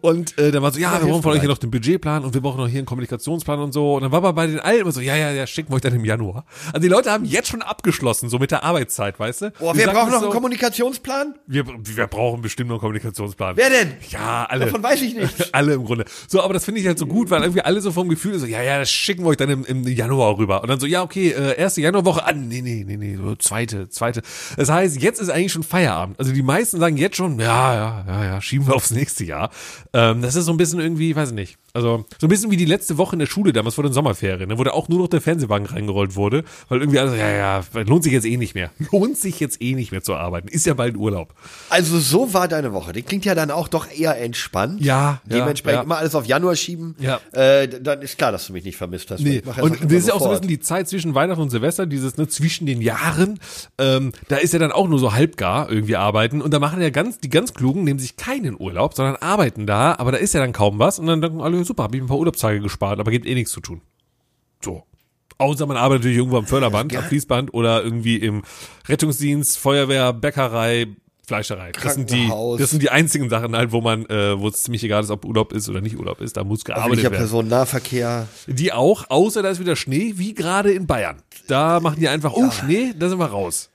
Und äh, dann war so, ja, wir brauchen von euch hier noch den Budgetplan und wir brauchen noch hier einen Kommunikationsplan und so. Und dann war aber bei den allen immer so, ja, ja, ja, schicken wir euch dann im Januar. Also die Leute haben jetzt schon abgeschlossen, so mit der Arbeitszeit, weißt du? Die wir brauchen noch einen so, Kommunikationsplan? wir, wir brauchen bestimmt noch einen Kommunikationsplan. Wer denn? Ja, alle. Davon weiß ich nicht. <laughs> alle im Grunde. So, aber das finde ich halt so gut, weil irgendwie alle so vom Gefühl so, ja, ja, das schicken wir euch dann im, im Januar rüber. Und dann so, ja, okay, äh, erste Januarwoche, ah, nee, nee, nee, nee, so zweite, zweite. Das heißt, jetzt ist eigentlich schon Feierabend. Also die meisten sagen jetzt schon, ja, ja, ja, ja, schieben wir aufs nächste Jahr. Ähm, das ist so ein bisschen irgendwie, weiß ich nicht. Also so ein bisschen wie die letzte Woche in der Schule damals vor den Sommerferien, ne, wo da auch nur noch der Fernsehwagen reingerollt wurde, weil irgendwie alles, ja, ja, lohnt sich jetzt eh nicht mehr. <laughs> Lohnt sich jetzt eh nicht mehr zu arbeiten. Ist ja bald Urlaub. Also so war deine Woche. Die klingt ja dann auch doch eher entspannt. Ja, Dementsprechend ja. immer alles auf Januar schieben. Ja. Äh, dann ist klar, dass du mich nicht vermisst hast. Nee. Und das ist ja auch so ein bisschen die Zeit zwischen Weihnachten und Silvester, dieses ne, zwischen den Jahren. Ähm, da ist ja dann auch nur so halbgar irgendwie arbeiten. Und da machen ja ganz, die ganz Klugen nehmen sich keinen Urlaub, sondern arbeiten da, aber da ist ja dann kaum was. Und dann denken alle, super, habe ich ein paar Urlaubstage gespart, aber gibt eh nichts zu tun. So. Außer man arbeitet natürlich irgendwo am Förderband, am Fließband oder irgendwie im Rettungsdienst, Feuerwehr, Bäckerei, Fleischerei. Das sind die, das sind die einzigen Sachen halt, wo man, äh, wo es ziemlich egal ist, ob Urlaub ist oder nicht Urlaub ist. Da muss gearbeitet Öffentlicher werden. Personennahverkehr. Die auch, außer da ist wieder Schnee, wie gerade in Bayern. Da machen die einfach, oh Schnee, da sind wir raus.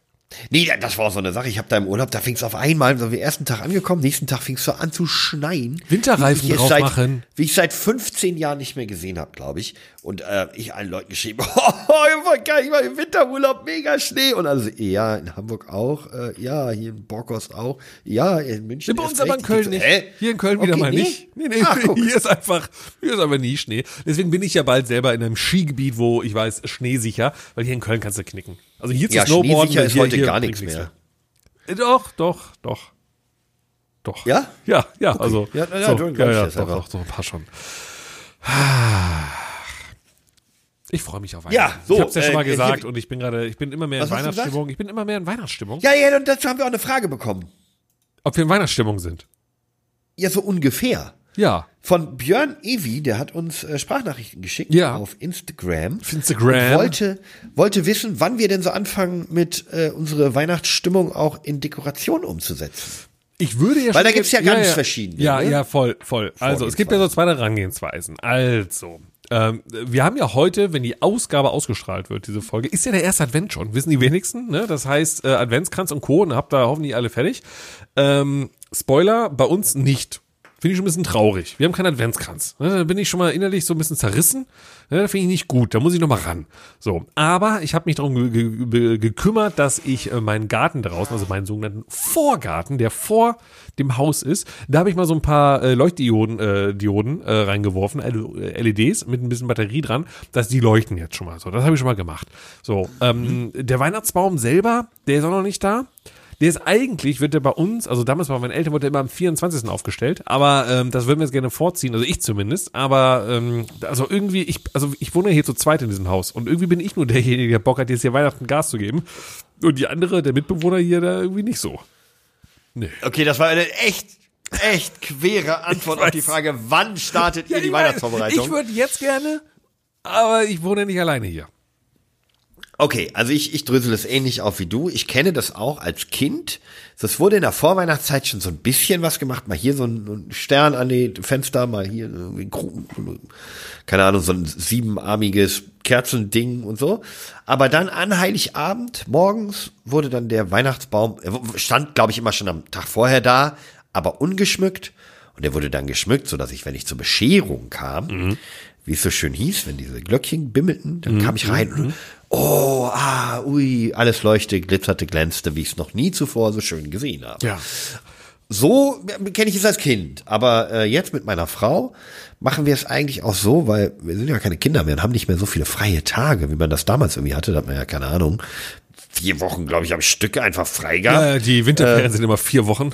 Nee, das war so eine Sache. Ich habe da im Urlaub, da fing es auf einmal, so wir ersten Tag angekommen, nächsten Tag fing es so an zu schneien. Winterreifen Wie ich es drauf seit, machen. Wie ich seit 15 Jahren nicht mehr gesehen habe, glaube ich. Und äh, ich allen Leuten geschrieben, <laughs> oh, geil, ich war im Winterurlaub, mega Schnee. Und also, ja, in Hamburg auch, äh, ja, hier in Borkos auch, ja, in München. Bei uns aber in. Köln Ich nicht. hä? Hier in Köln wieder Okay, mal nee? nicht. Nee, nee, <laughs> Ach, hier ist einfach, hier ist aber nie Schnee. Deswegen bin ich ja bald selber in einem Skigebiet, wo ich weiß, schneesicher, weil hier in Köln kannst du knicken. Also hier zu Ja, Snowboarden, schneesicher ist hier, heute hier gar nichts mehr. Äh, Doch, doch, doch. Doch. Ja? Ja, ja, also. Ja, ja, so, ja, ja, das doch, doch, so ein paar schon. Ich freue mich auf Weihnachten. Ja, so, Ich hab's ja schon äh, mal hier- gesagt und ich bin gerade, ich bin immer mehr in? Weihnachtsstimmung. Ich bin immer mehr in Weihnachtsstimmung. Ja, ja, und dazu haben wir auch eine Frage bekommen. Ob wir in Weihnachtsstimmung sind. Ja, so ungefähr. Ja. Von Björn Evi, der hat uns äh, Sprachnachrichten geschickt Ja. auf Instagram. Auf Instagram. Und wollte, wollte wissen, wann wir denn so anfangen, mit äh, unsere Weihnachtsstimmung auch in Dekoration umzusetzen. Ich würde ja Weil da gibt's ja ganz verschiedene, Ja, ne? ja, voll, voll. Also, es gibt ja so zwei Herangehensweisen. Also, ähm, wir haben ja heute, wenn die Ausgabe ausgestrahlt wird, diese Folge, ist ja der erste Advent schon, wissen die wenigsten, ne? Das heißt, äh, Adventskranz und Co. und habt da hoffentlich alle fertig. Ähm, Spoiler, bei uns nicht. Finde ich schon ein bisschen traurig. Wir haben keinen Adventskranz. Ne, da bin ich schon mal innerlich so ein bisschen zerrissen. Ne, da finde ich nicht gut. Da muss ich noch mal ran. So, aber ich habe mich darum ge ge ge gekümmert, dass ich äh, meinen Garten draußen, also meinen sogenannten Vorgarten, der vor dem Haus ist, da habe ich mal so ein paar äh, Leuchtdioden äh, Dioden, äh, reingeworfen, LEDs mit ein bisschen Batterie dran, dass die leuchten jetzt schon mal. So, das habe ich schon mal gemacht. So, ähm, der Weihnachtsbaum selber, der ist auch noch nicht da. Der ist eigentlich, wird der bei uns, also damals bei meinen Eltern wurde der immer am 24. aufgestellt, aber ähm, das würden wir jetzt gerne vorziehen, also ich zumindest, aber ähm, also irgendwie, ich, also ich wohne ja hier zu zweit in diesem Haus und irgendwie bin ich nur derjenige, der Bock hat, jetzt hier Weihnachten Gas zu geben und die andere, der Mitbewohner hier, da irgendwie nicht so. Nee. Okay, das war eine echt, echt quere Antwort auf die. Frage, wann startet ihr die Weihnachtsvorbereitung? Ich würde jetzt gerne, aber ich wohne nicht alleine hier. Okay, also ich, ich drösel es ähnlich auf wie du. Ich kenne das auch als Kind. Das wurde in der Vorweihnachtszeit schon so ein bisschen was gemacht. Mal hier so ein Stern an die Fenster, mal hier irgendwie keine Ahnung, so ein siebenarmiges Kerzending und so. Aber dann an Heiligabend morgens wurde dann der Weihnachtsbaum, er stand glaube ich immer schon am Tag vorher da, aber ungeschmückt. Und der wurde dann geschmückt, so dass ich, wenn ich zur Bescherung kam, wie es so schön hieß, wenn diese Glöckchen bimmelten, dann kam ich rein und oh, ah, ui, alles leuchtete, glitzerte, glänzte, wie ich es noch nie zuvor so schön gesehen habe. Ja. So kenne ich es als Kind, aber äh, jetzt mit meiner Frau machen wir es eigentlich auch so, weil wir sind ja keine Kinder mehr und haben nicht mehr so viele freie Tage, wie man das damals irgendwie hatte, da hat man ja keine Ahnung, vier Wochen, glaube ich, am Stück einfach frei gehabt. Äh, die Winterferien sind immer vier Wochen.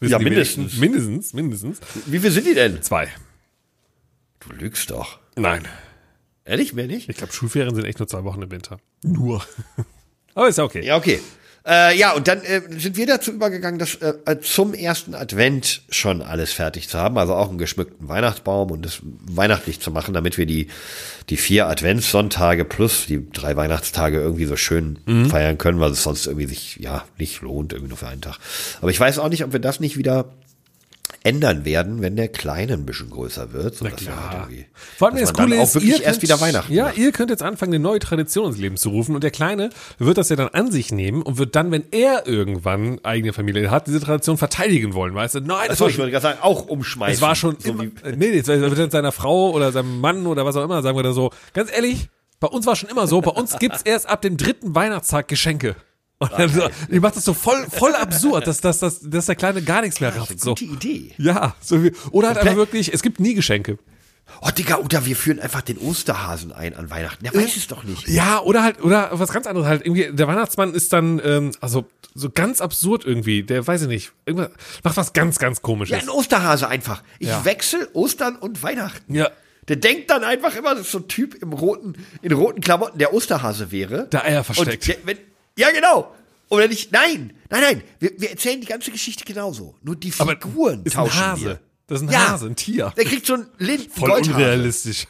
Wissen ja, mindestens. Mindestens, mindestens. Wie viel sind die denn? Zwei. Du lügst doch. Nein. Ehrlich, mehr nicht? Ich glaube, Schulferien sind echt nur zwei Wochen im Winter. Nur. <laughs> Aber ist ja okay. Ja, okay. Äh, ja, und dann äh, sind wir dazu übergegangen, das äh, zum ersten Advent schon alles fertig zu haben, also auch einen geschmückten Weihnachtsbaum und das weihnachtlich zu machen, damit wir die, die vier Adventssonntage plus die drei Weihnachtstage irgendwie so schön feiern können, weil es sonst irgendwie sich ja nicht lohnt, irgendwie nur für einen Tag. Aber ich weiß auch nicht, ob wir das nicht wieder ändern werden, wenn der Kleine ein bisschen größer wird. So dass wir halt irgendwie- Vor allem das Coole ist, ihr erst könnt, wieder Weihnachten Ja, macht. ihr könnt jetzt anfangen, eine neue Tradition ins Leben zu rufen und der Kleine wird das ja dann an sich nehmen und wird dann, wenn er irgendwann eigene Familie hat, diese Tradition verteidigen wollen, weißt du? Nein, das war ich würde gerade sagen, auch umschmeißen. Es war schon so immer, wie, nee, jetzt wird dann seiner Frau oder seinem Mann oder was auch immer, sagen wir da so, ganz ehrlich, bei uns war schon immer so, bei uns gibt's erst ab dem dritten Weihnachtstag Geschenke. Und dann so, ich mach das so voll, voll <laughs> absurd, dass, dass, dass, dass der Kleine gar nichts mehr rafft. So. gute Idee. Ja, so wie, oder halt einfach wirklich, es gibt nie Geschenke. Oh, Digga, oder wir führen einfach den Osterhasen ein an Weihnachten. Der weiß es doch nicht. Ja, oder halt, oder was ganz anderes halt, irgendwie, der Weihnachtsmann ist dann, ähm, also, so ganz absurd irgendwie, der weiß ich nicht, irgendwas, macht was ganz, ganz Ja, komisches. ein Osterhase einfach. Ich Ja. wechsel Ostern und Weihnachten. Ja. Der denkt dann einfach immer, dass so ein Typ im roten, in roten Klamotten der Osterhase wäre. Der Eier versteckt. Und der, wenn, ja, genau. Und wenn ich, nein, nein, nein, wir, wir erzählen die ganze Geschichte genauso. Nur die Aber Figuren ist ein tauschen Hase. wir. Das ist ein Ja. Hase, ein Tier. Der kriegt so einen Linden Voll Goldhase. unrealistisch.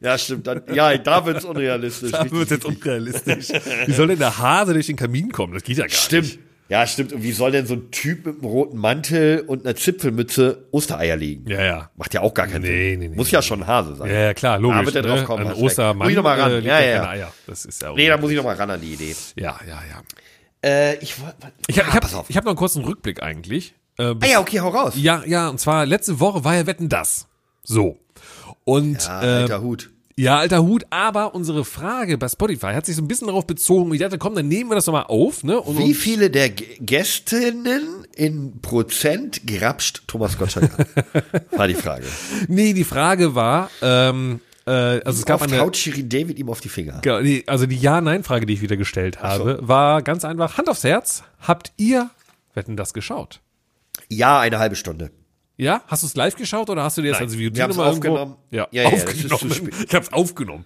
Ja, stimmt. Dann, ja, da wird's unrealistisch. Da Richtig, wird jetzt unrealistisch. Wie soll denn der Hase durch den Kamin kommen? Das geht ja gar Stimmt. nicht. Ja, stimmt. Und wie soll denn so ein Typ mit einem roten Mantel und einer Zipfelmütze Ostereier legen? Ja, ja. Macht ja auch gar keinen Nee, Sinn. nee, nee, Muss ja schon ein Hase sein. Ja, ja, klar, logisch. Da wird er ne? drauf kommen, recht. Ostermann Muss ich noch mal ran. äh, Ja, ja, ja, ja. Eier. Das ist ja Nee, da muss ich noch mal ran an die Idee. Ja, ja, ja. Äh, ich wollte. Ich habe ah, ich hab, ich hab noch einen kurzen Rückblick eigentlich. Äh, ah ja, okay, hau raus. Ja, ja, und zwar letzte Woche war ja Wetten das. So. Und Ja, ähm, alter Hut. Ja, alter Hut, aber unsere Frage bei Spotify hat sich so ein bisschen darauf bezogen. Ich dachte, komm, dann nehmen wir das nochmal auf, ne? Und, Wie viele der G- Gästinnen in Prozent grapscht Thomas Gottschalk an? <laughs> War die Frage. nee, die Frage war, ähm, äh, also es gab eine, haut Shirin David ihm auf die Finger. Genau, nee, also die Ja-Nein-Frage, die ich wieder gestellt habe, war ganz einfach, Hand aufs Herz, habt ihr Wetten das geschaut? Ja, eine halbe Stunde. Ja? Hast du es live geschaut oder hast du dir das als Video haben's mal irgendwo- aufgenommen. Ja, Ja, ja, das ist zu aufgenommen. ich hab's aufgenommen.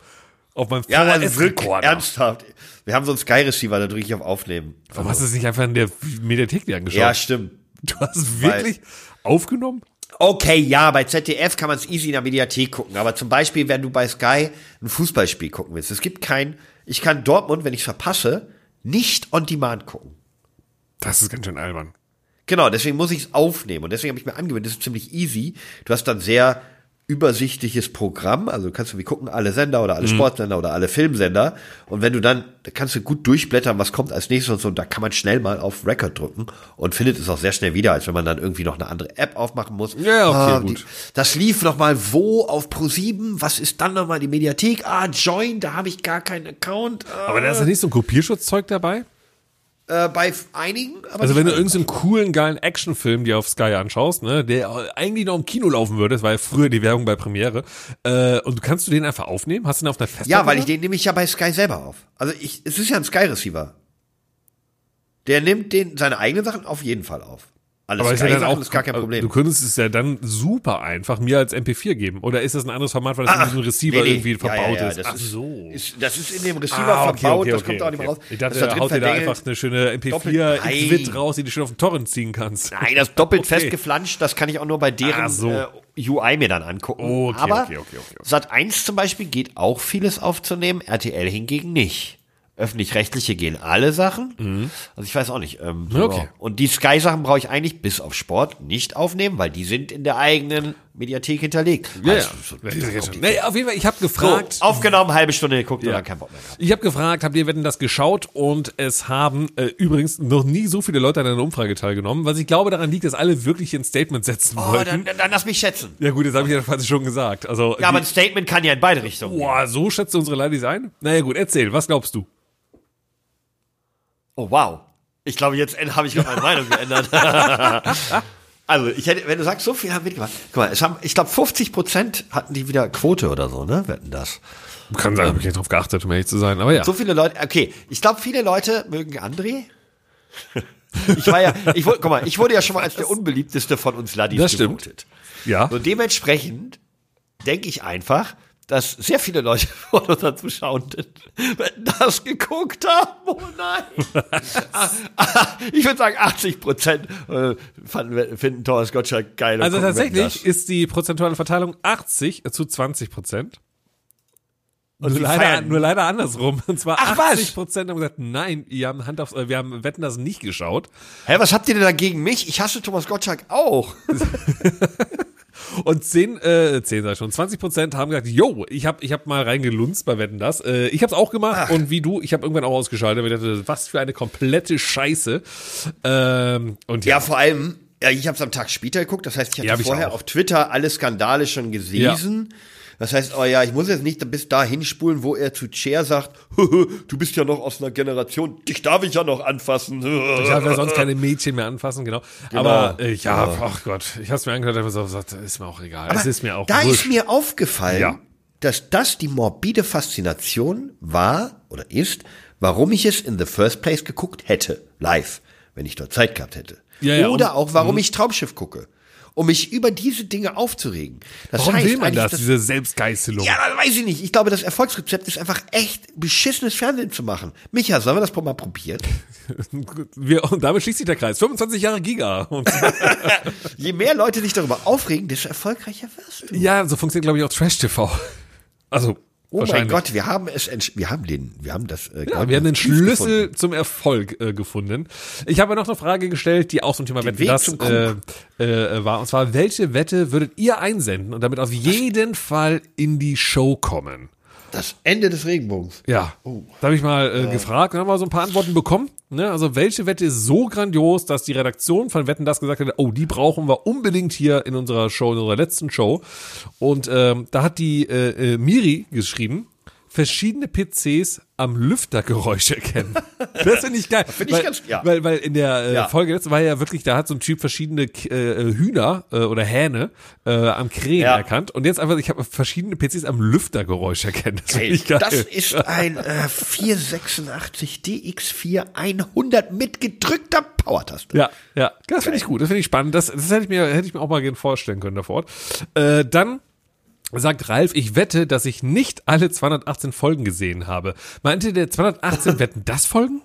Auf meinem Ja, also wirklich ernsthaft. Wir haben so einen Sky-Receiver, da drücke ich auf Aufnehmen. Warum hast du es nicht einfach in der Mediathek dir angeschaut? Ja, stimmt. du hast es wirklich aufgenommen? Okay, ja, bei ZDF kann man es easy in der Mediathek gucken. Aber zum Beispiel, wenn du bei Sky ein Fußballspiel gucken willst, es gibt kein, ich kann Dortmund, wenn ich verpasse, nicht on demand gucken. Das ist ganz schön albern. Genau, deswegen muss ich es aufnehmen. Und deswegen habe ich mir angewöhnt, das ist ziemlich easy. Du hast dann sehr übersichtliches Programm, also kannst du wie gucken, alle Sender oder alle Sportsender oder alle Filmsender. Und wenn du dann, da kannst du gut durchblättern, was kommt als nächstes und so, und da kann man schnell mal auf Record drücken und findet es auch sehr schnell wieder, als wenn man dann irgendwie noch eine andere App aufmachen muss. Ja, okay, ah, gut. das lief noch mal wo auf Pro7, was ist dann noch mal die Mediathek? Ah, Join, da habe ich gar keinen Account. Ah, Aber da ist ja nicht so ein Kopierschutzzeug dabei? Äh, bei einigen, aber Also wenn du irgendeinen coolen, geilen Actionfilm dir auf Sky anschaust, ne, der eigentlich noch im Kino laufen würde, das war ja früher die Werbung bei Premiere, äh, und kannst du den einfach aufnehmen? Hast du den auf einer Festplatte? Ja, weil ich den nehme ich ja bei Sky selber auf. Also ich, es ist ja ein Sky Receiver. Der nimmt den, seine eigenen Sachen auf jeden Fall auf. Alle Aber ist ja dann auch, ist gar kein Du Problem. könntest es ja dann super einfach mir als MP4 geben. Oder ist das ein anderes Format, weil das in diesem Receiver Nee, nee. irgendwie Ja, verbaut ja, ja, ist? Das Ach ist, so. Ist, das ist in dem Receiver Ah, okay, verbaut, okay, das okay, kommt da auch nicht mehr raus. Ich dachte, Das ist da haut dir da einfach eine schöne MP4 Doppelt- Xvid Nein. raus, die du schön auf den Torrent ziehen kannst. Nein, das doppelt <laughs> Okay. festgeflanscht, das kann ich auch nur bei deren so. äh, UI mir dann angucken. Okay, Aber okay, okay, okay, okay. Sat 1 zum Beispiel geht auch vieles aufzunehmen, RTL hingegen nicht. Öffentlich-rechtliche gehen alle Sachen. Also ich weiß auch nicht. Ähm, Mhm. Okay. ja. Und die Sky-Sachen brauche ich eigentlich bis auf Sport nicht aufnehmen, weil die sind in der eigenen Mediathek hinterlegt. Ja, Also, ja. so- Nee, auf jeden Fall, ich habe So, gefragt, aufgenommen, halbe Stunde geguckt und Ja. dann kein Bock mehr gehabt. Ich habe gefragt, habt ihr Wetten das geschaut? Und es haben äh, übrigens noch nie so viele Leute an einer Umfrage teilgenommen, was ich glaube daran liegt, dass alle wirklich ein Statement setzen Oh, wollten. dann, dann, dann lass mich schätzen. ja gut, das habe ich ja quasi schon gesagt. Also, Ja, aber ein Statement kann ja in beide Richtungen. boah, so schätzt unsere Ladies ein? Naja gut, erzähl, was glaubst du? Oh, wow. Ich glaube, jetzt habe ich meine <laughs> Meinung geändert. <laughs> also, ich hätte, wenn du sagst, so viel haben mitgemacht. Guck mal, es haben, ich glaube, 50 Prozent hatten die wieder Quote oder so, ne? Wetten das. Kann sein, habe ich nicht drauf geachtet, um ehrlich zu sein, aber ja. So viele Leute, okay, ich glaube, viele Leute mögen André. Ich war ja, ich wurde, guck mal, ich wurde ja schon mal als der unbeliebteste von uns Ladis Das stimmt. gewotet. ja. Und dementsprechend denke ich einfach, dass sehr viele Leute <laughs> von unseren Zuschauenden das geguckt haben. Oh nein. <laughs> Ah, ah, ich würde sagen, 80 Prozent äh, finden Thomas Gottschalk geil. Also tatsächlich ist die prozentuale Verteilung 80 zu 20 Prozent. Nur leider, nur leider andersrum. Und zwar Ach, was? 80 Prozent haben gesagt, nein, wir haben Hand auf, äh, wir haben Wetten das nicht geschaut. Hä, was habt ihr denn dagegen mich? Ich hasse Thomas Gottschalk auch. <laughs> Und 10, äh, 10 sag ich schon, 20 Prozent haben gesagt, yo, ich hab, ich hab mal reingelunzt bei Wetten das. Äh, ich hab's auch gemacht und wie du, ich habe irgendwann auch ausgeschaltet, weil ich dachte, was für eine komplette Scheiße. Ähm, und ja, Ja, vor allem, ja, ich habe es am Tag später geguckt. Das heißt, ich hatte Ja, vorher auf Twitter alle Skandale schon gelesen. Das heißt, oh ja, ich muss jetzt nicht bis dahin spulen, wo er zu Cher sagt, <laughs> du bist ja noch aus einer Generation, dich darf ich ja noch anfassen. ich darf ja sonst keine Mädchen mehr anfassen, genau. Aber äh, ja, ach Gott, ich hab's mir angehört, aber so gesagt, ist mir auch egal. es ist mir auch Da wurscht. ist mir aufgefallen, Ja. dass das die morbide Faszination war oder ist, warum ich es in the first place geguckt hätte, live, wenn ich dort Zeit gehabt hätte. Ja, ja, oder auch, warum ich Traumschiff gucke. Um mich über diese Dinge aufzuregen. Das Warum heißt will man das, dass- diese Selbstgeißelung? Ja, das weiß ich nicht. Ich glaube, das Erfolgsrezept ist einfach echt beschissenes Fernsehen zu machen. Micha, sollen wir das mal probieren? <laughs> Wir, und damit schließt sich der Kreis. 25 Jahre Giga. <laughs> Je mehr Leute sich darüber aufregen, desto erfolgreicher wirst du. ja, so funktioniert, glaube ich, auch Trash-TV. Also, Oh mein. Gott, wir haben es, wir haben den, wir haben das. Äh, Ja, wir haben den Schlüssel gefunden. zum Erfolg äh, gefunden. Ich habe noch eine Frage gestellt, die auch zum Thema Wetten das zum äh, äh, war. Und zwar, welche Wette würdet ihr einsenden und damit auf jeden Fall in die Show kommen? Das Ende des Regenbogens. Ja, da habe ich mal äh, gefragt und haben wir so ein paar Antworten bekommen. Ne? Also welche Wette ist so grandios, dass die Redaktion von Wetten das gesagt hat, oh, die brauchen wir unbedingt hier in unserer Show, in unserer letzten Show. Und ähm, da hat die äh, äh, Miri geschrieben, verschiedene PCs am Lüftergeräusch erkennen. Das finde ich geil. <laughs> Finde ich weil, ganz- ja. weil, weil in der äh, Ja. Folge letzte war ja wirklich, da hat so ein Typ verschiedene äh, Hühner äh, oder Hähne äh, am Krähen Ja. erkannt. Und jetzt einfach, ich habe verschiedene PCs am Lüftergeräusch erkennen. Das Geil. ich geil. Das ist ein äh, 486 DX4 100 mit gedrückter Power-Taste. Ja, ja, das finde ich gut, das finde ich spannend. Das, das hätte ich mir, hätte ich mir auch mal gerne vorstellen können davor. Äh, dann sagt Ralf, ich wette, dass ich nicht alle 218 Folgen gesehen habe. Meinte der 218 <laughs> Wetten das Folgen?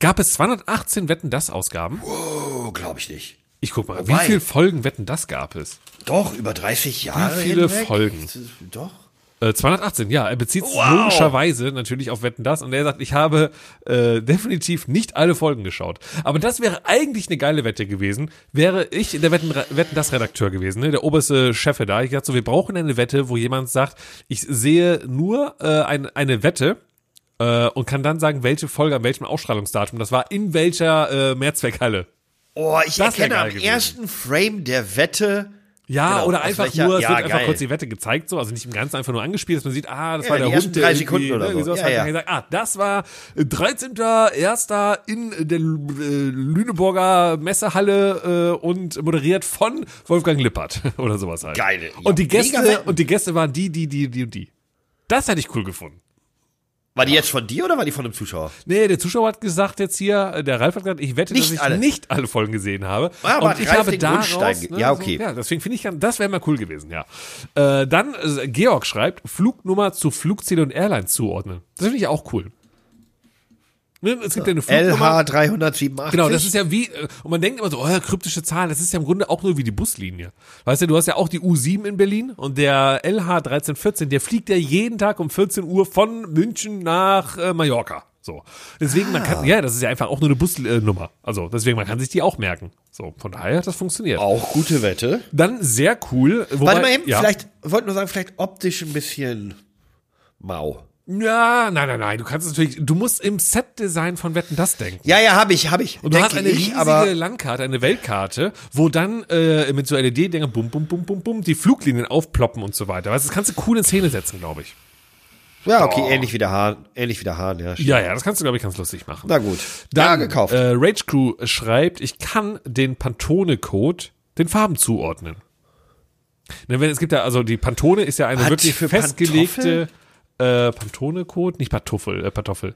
Gab es 218 Wetten das Ausgaben? Oh, glaube ich nicht. Ich guck mal, wie Wobei- viele Folgen Wetten das gab es? Doch, über 30 Jahre. viele hinweg? Folgen? Doch. Äh, 218, ja, er bezieht sich Wow. logischerweise natürlich auf Wetten das und er sagt, ich habe äh, definitiv nicht alle Folgen geschaut. Aber das wäre eigentlich eine geile Wette gewesen, wäre ich der Wetten, Wetten das Redakteur gewesen, ne, der oberste Chef da. Ich dachte so, wir brauchen eine Wette, wo jemand sagt, ich sehe nur äh, ein, eine Wette äh, und kann dann sagen, welche Folge an welchem Ausstrahlungsdatum das war, in welcher äh, Mehrzweckhalle. Oh, ich Das erkenne am gewesen. ersten Frame der Wette. Ja, Genau, oder aus einfach welcher- nur, es ja, wird einfach geil. kurz die Wette gezeigt, so, also nicht im Ganzen einfach nur angespielt, dass man sieht, ah, das Ja, war der Hund, der drei Sekunden oder ne, so. Ja, ja. Gesagt, ah, das war 13.01. in der äh, Lüneburger Messehalle äh, und moderiert von Wolfgang Lippert <laughs> oder sowas halt. Geile. Und die Gäste, und die Gäste waren die, die, die, die und die. Das hätte ich cool gefunden. War die jetzt von dir oder war die von einem Zuschauer? Nee, der Zuschauer hat gesagt jetzt hier, der Ralf hat gesagt, ich wette, dass Nicht ich alle. nicht alle Folgen gesehen habe. Ah, aber und ich Ralf habe daraus, ge- ne, ja, okay. So, ja, deswegen finde ich, das wäre mal cool gewesen, ja. Äh, dann, äh, Georg schreibt, Flugnummer zu Flugziel und Airlines zuordnen. Das finde ich auch cool. Ne, es gibt ja eine Flugnummer. LH 387. Genau, das ist ja wie, äh, und man denkt immer so, oh ja, kryptische Zahlen, das ist ja im Grunde auch nur wie die Buslinie. Weißt du, du hast ja auch die U7 in Berlin und der LH 1314, der fliegt ja jeden Tag um 14 Uhr von München nach äh, Mallorca. So. Deswegen, man Ah. kann, ja, das ist ja einfach auch nur eine Busnummer. Also, deswegen, man kann sich die auch merken. So, von daher hat das funktioniert. Auch gute Wette. Dann sehr cool. Wobei, Warte mal eben, ja. vielleicht, wollte nur sagen, vielleicht optisch ein bisschen mau. Ja, nein, nein, nein, du kannst natürlich, du musst im Set-Design von Wetten das denken. Ja, ja, habe ich, habe ich. Und du hast eine ich, riesige aber Landkarte, eine Weltkarte, wo dann äh, mit so LED-Dinger bum, bum, bum, bum, bum, die Fluglinien aufploppen und so weiter. Weißt, das kannst du cool in Szene setzen, glaube ich. ja, okay, ähnlich wie der Hahn, ähnlich wie der Hahn, ja. Ja, ja, das kannst du, glaube ich, ganz lustig machen. Na gut. Dann, ja, gekauft. Äh, Rage Crew schreibt, ich kann den Pantone-Code den Farben zuordnen. Ne, wenn, es gibt ja, also die Pantone ist ja eine Was wirklich festgelegte äh, Pantone-Code, nicht Pantoffel, äh, Pantoffel.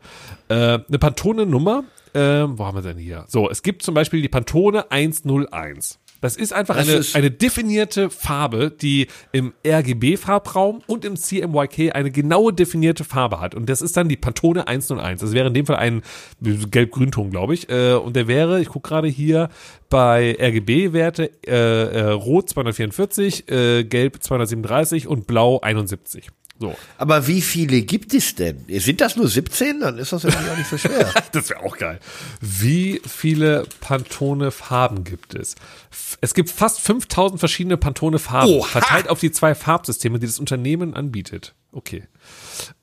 Äh, eine Pantone-Nummer, äh, wo haben wir denn hier? So, es gibt zum Beispiel die Pantone 101. Das ist einfach Das eine, ist- eine definierte Farbe, die im RGB-Farbraum und im CMYK eine genaue definierte Farbe hat. Und das ist dann die Pantone 101. Das wäre in dem Fall ein Gelb-Grünton, glaube ich. Äh, Und der wäre, ich gucke gerade hier, bei RGB-Werte äh, äh, Rot 244, äh, Gelb 237 und Blau 71. So. aber wie viele gibt es denn? Sind das nur 17? Dann ist das irgendwie auch nicht so schwer. <laughs> Das wäre auch geil. Wie viele Pantone-Farben gibt es? Es gibt fast 5000 verschiedene Pantone-Farben, Oha! verteilt auf die zwei Farbsysteme, die das Unternehmen anbietet. Okay.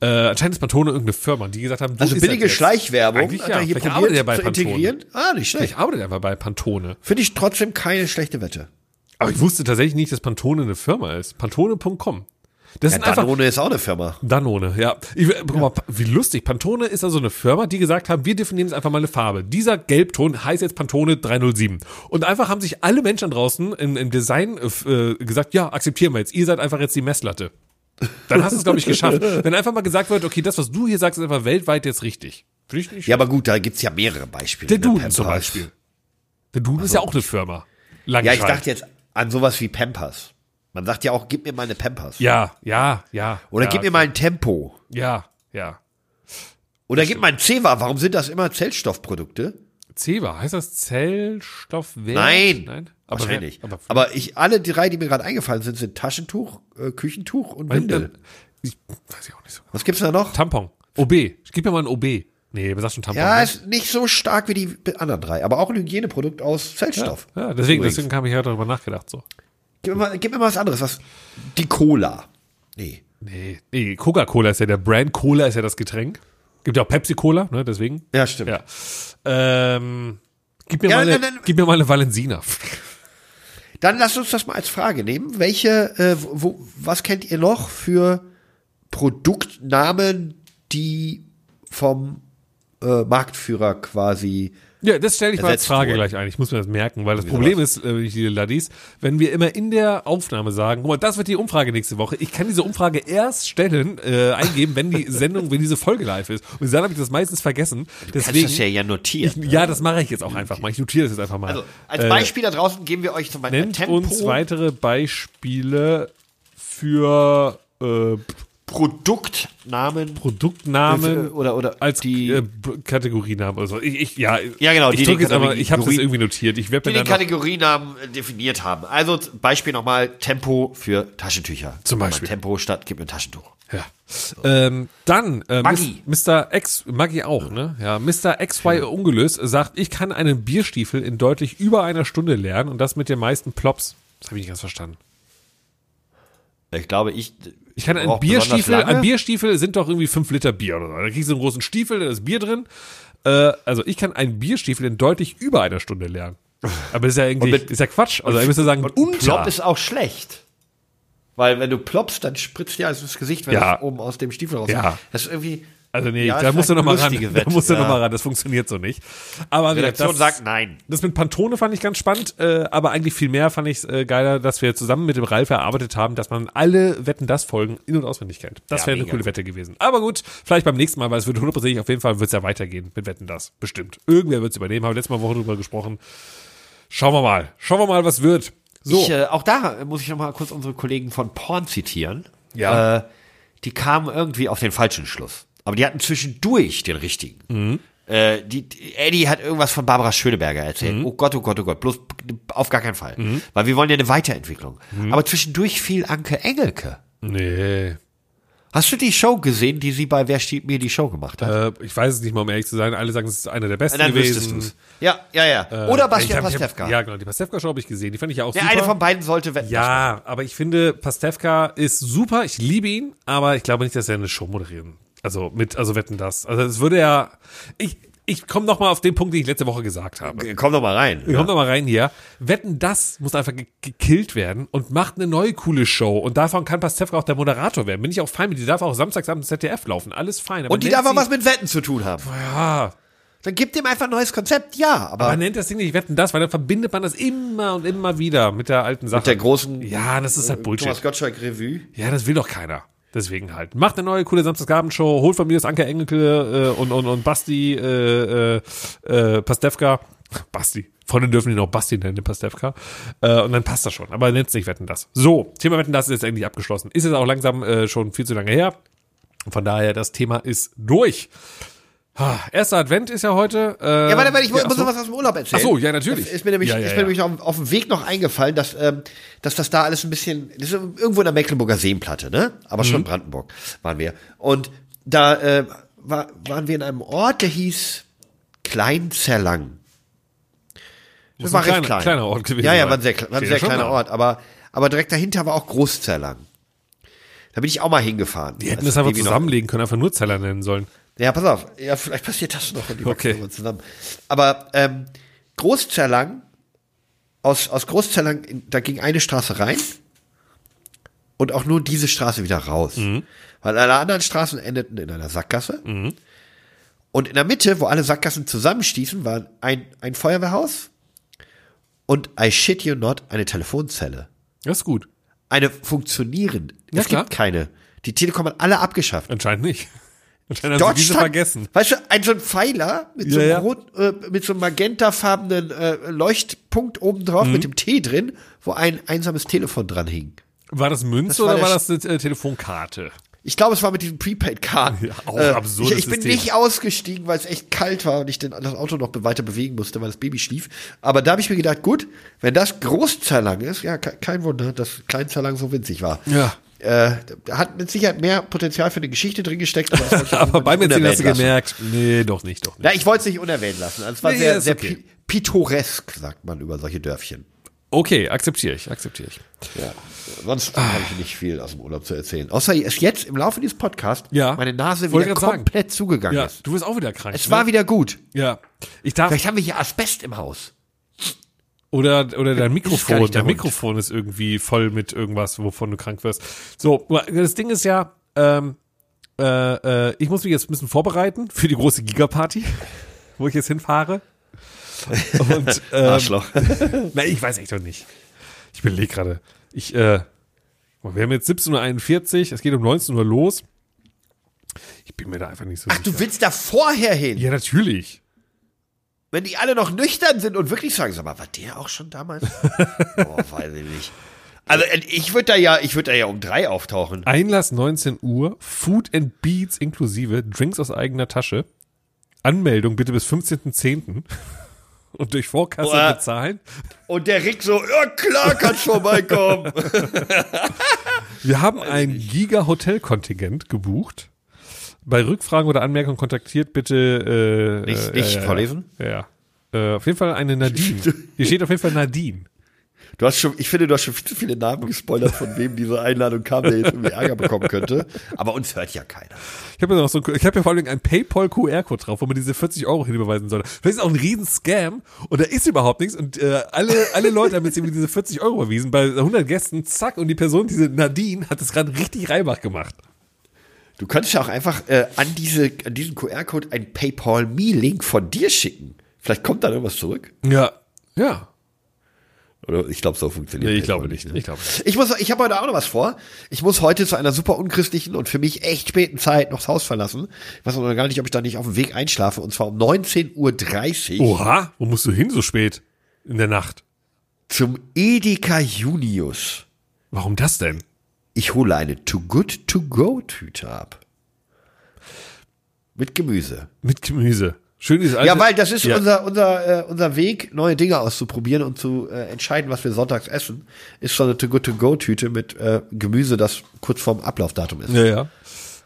Äh, anscheinend ist Pantone irgendeine Firma, die gesagt haben, so Also billige. Schleichwerbung Eigentlich ja. er hier Vielleicht arbeitet er bei Pantone. Ah, nicht schlecht. Vielleicht arbeitet er einfach bei Pantone. Finde ich trotzdem keine schlechte Wette. Aber ich wusste tatsächlich nicht, dass Pantone eine Firma ist. Pantone.com. Das Ja, sind einfach Danone ist auch eine Firma. Danone, ja. Ich, guck mal, wie lustig. Pantone ist also eine Firma, die gesagt haben, wir definieren jetzt einfach mal eine Farbe. Dieser Gelbton heißt jetzt Pantone 307. Und einfach haben sich alle Menschen draußen im, im Design äh, äh, gesagt, ja, akzeptieren wir jetzt. Ihr seid einfach jetzt die Messlatte. Dann hast du es, glaube ich, geschafft. <laughs> Wenn einfach mal gesagt wird, okay, das, was du hier sagst, ist einfach weltweit jetzt richtig. Finde ich nicht Ja, aber gut, da gibt's ja mehrere Beispiele. Der ne? Duden zum Beispiel. Der Duden ist ja auch eine Firma. Lang Ja, ich dachte jetzt an sowas wie Pampers. Man sagt ja auch, gib mir mal eine Pampers. Ja, ja, ja. Oder ja, gib mir mal ein Tempo. Ja, ja. Oder gib mal ein Ceva. Warum sind das immer Zellstoffprodukte? Ceva, heißt das Zellstoffwert? Nein. Nein? Wahrscheinlich. Aber, Aber, ich, alle drei, die mir gerade eingefallen sind, sind Taschentuch, äh, Küchentuch und Weil, Windel. äh, Ich weiß ich auch nicht so. Was gibt's da noch? Tampon. OB. Gib mir mal ein OB. Nee, du sagst schon Tampon. Ja, ne? ist nicht so stark wie die anderen drei, aber auch ein Hygieneprodukt aus Zellstoff. ja, deswegen, Übrigens. deswegen habe ich ja darüber nachgedacht, so. Gib mir, mal, gib mir mal was anderes, was. Die Cola. Nee. Nee, nee Coca-Cola ist ja der Brand, Cola ist ja das Getränk. Gibt ja auch Pepsi-Cola, ne, deswegen. Ja, stimmt. Ja. Ähm, gib, mir Ja, mal eine, nein. gib mir mal eine Valensina. Dann lasst uns das mal als Frage nehmen. Welche, äh, wo, was kennt ihr noch für Produktnamen, die vom äh, Marktführer quasi. Ja, das stelle ich mal als Frage gleich ein. Ich muss mir das merken, weil das Wieso Problem das? ist, äh, die Laddies, wenn wir immer in der Aufnahme sagen, guck mal, das wird die Umfrage nächste Woche. Ich kann diese Umfrage erst stellen, äh, eingeben, wenn die Sendung, wenn diese Folge live ist. Und dann habe ich das meistens vergessen. Deswegen, ja notieren. ja, das mache ich jetzt auch einfach mal. Ich notiere das jetzt einfach mal. Also, als Äh, Beispiel da draußen geben wir euch zum Beispiel Nennt Tempo, uns weitere Beispiele für äh, Produktnamen. Produktnamen Oder- oder als die- äh, Kategorienamen oder so. Ich, ich, ja, Ja, genau, Ich drücke jetzt aber, ich habe das irgendwie notiert. Ich werde die den Kategorienamen äh, definiert haben. Also Beispiel nochmal Tempo für Taschentücher. Zum Beispiel. Tempo statt gib mir ein Taschentuch. ja. ähm, dann äh, Maggi. Mr. X Maggi auch, ne? Ja, Mr. XY ungelöst sagt, ich kann einen Bierstiefel in deutlich über einer Stunde lernen und das mit den meisten Plops. Das habe ich nicht ganz verstanden. Ich glaube, ich. Ich kann einen Bierstiefel, ein Bierstiefel sind doch irgendwie fünf Liter Bier oder so. Da kriegst du einen großen Stiefel, da ist Bier drin. Äh, also ich kann einen Bierstiefel in deutlich über einer Stunde lernen. Aber das ist ja irgendwie, mit- ist ja Quatsch. Also ich müsste sagen, Und unter. Plop ist auch schlecht. Weil wenn du ploppst, dann spritzt dir also das Gesicht, wenn Ja. das oben aus dem Stiefel raus Ja. Das ist irgendwie. Also nee, Ja, da musst du noch mal vielleicht ran. lustige Da Wette, musst du ja. noch mal ran. Das funktioniert so nicht. Aber gesagt, Redaktion das, sagt nein. Das mit Pantone fand ich ganz spannend, äh, aber eigentlich viel mehr fand ich äh, geiler, dass wir zusammen mit dem Ralf erarbeitet haben, dass man alle Wetten das Folgen in- und auswendig kennt. Das Ja, wäre eine mega. coole Wette gewesen. Aber gut, vielleicht beim nächsten Mal, weil es wird hundertprozentig auf jeden Fall wird's ja weitergehen mit Wetten das. Bestimmt. Irgendwer wird's übernehmen. Haben wir letzte Mal Woche drüber gesprochen. Schauen wir mal. Schauen wir mal, was wird. So. Ich, äh, auch da muss ich noch mal kurz unsere Kollegen von Porn zitieren. Ja. Äh, die kamen irgendwie auf den falschen Schluss. Aber die hatten zwischendurch den richtigen. Mhm. Äh, die, die, Eddie hat irgendwas von Barbara Schöneberger erzählt. Mhm. Oh Gott, oh Gott, oh Gott. Bloß auf gar keinen Fall. Weil wir wollen ja eine Weiterentwicklung. Mhm. Aber zwischendurch fiel Anke Engelke. nee. Hast du die Show gesehen, die sie bei Wer steht mir die Show gemacht hat? Äh, ich weiß es nicht mal, um ehrlich zu sein. Alle sagen, es ist einer der besten Dann wüsstest gewesen. du's. Ja, ja, ja. Äh, Oder Bastian hab- ich hab- Pastewka. Ja, genau. Die Pastewka-Show habe ich gesehen. Die fand ich ja auch Der super. eine von beiden sollte wetten. Ja, aber ich finde, Pastewka ist super. Ich liebe ihn, aber ich glaube nicht, dass er eine Show moderieren. Also mit, also wetten das. Also es würde ja. Ich, ich komme noch mal auf den Punkt, den ich letzte Woche gesagt habe. Komm doch mal rein. Wir kommen noch mal rein hier. Wetten, das muss einfach ge gekillt werden und macht eine neue coole Show. Und davon kann Pastewka auch der Moderator werden. Bin ich auch fein mit. Die darf auch samstagsabends ZDF laufen. Alles fein. Aber Und die darf auch was mit Wetten zu tun haben. Ja, Dann gibt dem einfach ein neues Konzept, ja. Aber aber nennt das Ding nicht Wetten, das, weil dann verbindet man das immer und immer wieder mit der alten Sache. der großen ja, das ist halt Bullshit. Thomas Gottschalk Revue. Ja, das will doch keiner. Deswegen halt. Macht eine neue coole Samstagabendshow, holt von mir das Anke Engelke äh, und, und, und Basti äh, äh, äh, Pastewka. Basti. Freunde dürfen ihn auch Basti nennen, Pastewka. Äh, und dann passt das schon. Aber nennt sich Wetten das. So, Thema Wetten das ist jetzt endlich abgeschlossen. Ist jetzt auch langsam äh, schon viel zu lange her. Von daher, das Thema ist durch. Ah, Erster Advent ist ja heute. Äh, Ja, warte, warte, ich muss ach muss noch was aus dem Urlaub erzählen. Ach so, ja, natürlich. Das ist mir nämlich, Ja, ja, ist ja. mir nämlich auf, auf dem Weg noch eingefallen, dass, ähm, dass das da alles ein bisschen, das ist irgendwo in der Mecklenburger Seenplatte, ne? Aber Mhm. schon Brandenburg waren wir. Und da äh, war, waren wir in einem Ort, der hieß Kleinzerlang. Muss Das war ein recht kleiner- klein. kleiner Ort gewesen Ja, ja, war ein sehr, war ein sehr ja kleiner da. Ort. Aber, aber direkt dahinter war auch Großzerlang. Da bin ich auch mal hingefahren. Die hätten Als das einfach Baby noch- zusammenlegen können, einfach nur Zeller nennen sollen. Ja, pass auf. Ja, vielleicht passiert das noch. Und die Okay. wachsen zusammen. Aber ähm, Großzerlang, aus, aus Großzerlang, da ging eine Straße rein und auch nur diese Straße wieder raus. Mhm. Weil alle anderen Straßen endeten in einer Sackgasse. Und in der Mitte, wo alle Sackgassen zusammenstießen, war ein, ein Feuerwehrhaus und, I shit you not, eine Telefonzelle. Das ist gut. Eine funktionierende. Ja, es klar. gibt keine. Die Telekom hat alle abgeschafft. Anscheinend nicht. Anscheinend haben Dort sie diese stand, vergessen. weißt du, ein so ein Pfeiler mit so einem, ja. rot, äh, mit so einem magentafarbenen äh, Leuchtpunkt oben drauf Mhm. mit dem T drin, wo ein einsames Telefon dran hing. War das Münze Das war oder der war das eine äh, Telefonkarte? Ich glaube, es war mit diesen Prepaid-Karten. <laughs> Ja, auch Äh, absurdes ich, ich bin System. nicht ausgestiegen, weil es echt kalt war und ich den, das Auto noch weiter bewegen musste, weil das Baby schlief. Aber da habe ich mir gedacht, gut, wenn das Großzerlang ist, ja, ke- kein Wunder, dass Kleinzerlang so winzig war. Ja. Äh, hat mit Sicherheit mehr Potenzial für eine Geschichte drin gesteckt. Aber, <laughs> Aber beim Erzählen hast du gemerkt, nee, doch nicht, doch nicht. Na, ich wollte es nicht unerwähnt lassen. Also es war Nee, sehr, sehr okay. pi pittoresk, sagt man über solche Dörfchen. Okay, akzeptiere ich, akzeptiere ich. Ja. Sonst habe ich nicht viel aus dem Urlaub zu erzählen. Außer jetzt im Laufe dieses Podcasts Ja. meine Nase wieder grad sagen. komplett zugegangen Ja, ist. du wirst auch wieder krank. Es ne? war wieder gut. Ja. Ich darf, Vielleicht haben wir hier Asbest im Haus. Oder, oder dein Ist gar Mikrofon, dein. Mikrofon ist irgendwie voll mit irgendwas, wovon du krank wirst. So, das Ding ist ja, ähm, äh, äh, ich muss mich jetzt ein bisschen vorbereiten für die große Gigaparty, wo ich jetzt hinfahre. Und, <laughs> ähm, Arschloch. <laughs> na, ich weiß echt noch nicht. Ich überlege gerade. Ich, äh, wir haben jetzt 17.41 Uhr, es geht um 19 Uhr los. Ich bin mir da einfach nicht so Ach, sicher. du willst da vorher hin. ja, natürlich. Wenn die alle noch nüchtern sind und wirklich sagen, sag mal, war der auch schon damals? <laughs> Boah, weiß ich nicht. Also äh, ich würde da ja, ich würde da ja um drei auftauchen. Einlass 19 Uhr, Food and Beats inklusive, Drinks aus eigener Tasche. Anmeldung bitte bis 15.10. <laughs> Und durch Vorkasse Boah. bezahlen. Und der Rick so, ja klar, kannst vorbeikommen. <laughs> Wir haben ein Giga-Hotel-Kontingent gebucht. Bei Rückfragen oder Anmerkungen kontaktiert bitte. Äh, Nicht- äh, nicht ja, vorlesen? Ja. Äh, auf jeden Fall eine Nadine. <laughs> Hier steht auf jeden Fall Nadine. Du hast schon, ich finde, du hast schon viel zu viele Namen gespoilert, von wem diese Einladung kam, der jetzt irgendwie Ärger bekommen könnte. Aber uns hört ja keiner. Ich habe ja noch so, ein- ich habe ja vor allem einen PayPal QR-Code drauf, wo man diese 40 Euro hinüberweisen soll. Vielleicht ist auch ein riesen Scam und da ist überhaupt nichts und äh, alle alle Leute haben jetzt irgendwie diese 40 Euro überwiesen bei 100 Gästen, zack und die Person, diese Nadine, hat es gerade richtig Reibach gemacht. Du könntest ja auch einfach äh, an, diese, an diesen QR-Code einen PayPal-Me-Link von dir schicken. Vielleicht kommt da irgendwas zurück. Ja, ja. Oder ich glaube, so funktioniert Nee, ich glaube nicht. ne? Ich glaube nicht. Ich muss, ich habe heute auch noch was vor. Ich muss heute zu einer super unchristlichen und für mich echt späten Zeit noch das Haus verlassen. Ich weiß noch gar nicht, ob ich da nicht auf dem Weg einschlafe. Und zwar um 19.30 Uhr Oha, wo musst du hin so spät in der Nacht? zum Edeka Junius. Warum das denn? Ich hole eine Too Good To Go Tüte ab. Mit Gemüse. Mit Gemüse. Schön alte. Ja, weil das ist Ja. unser, unser, äh, unser Weg, neue Dinge auszuprobieren und zu äh, entscheiden, was wir sonntags essen, ist so eine Too Good To Go Tüte mit äh, Gemüse, das kurz vorm Ablaufdatum ist. Ja, ja.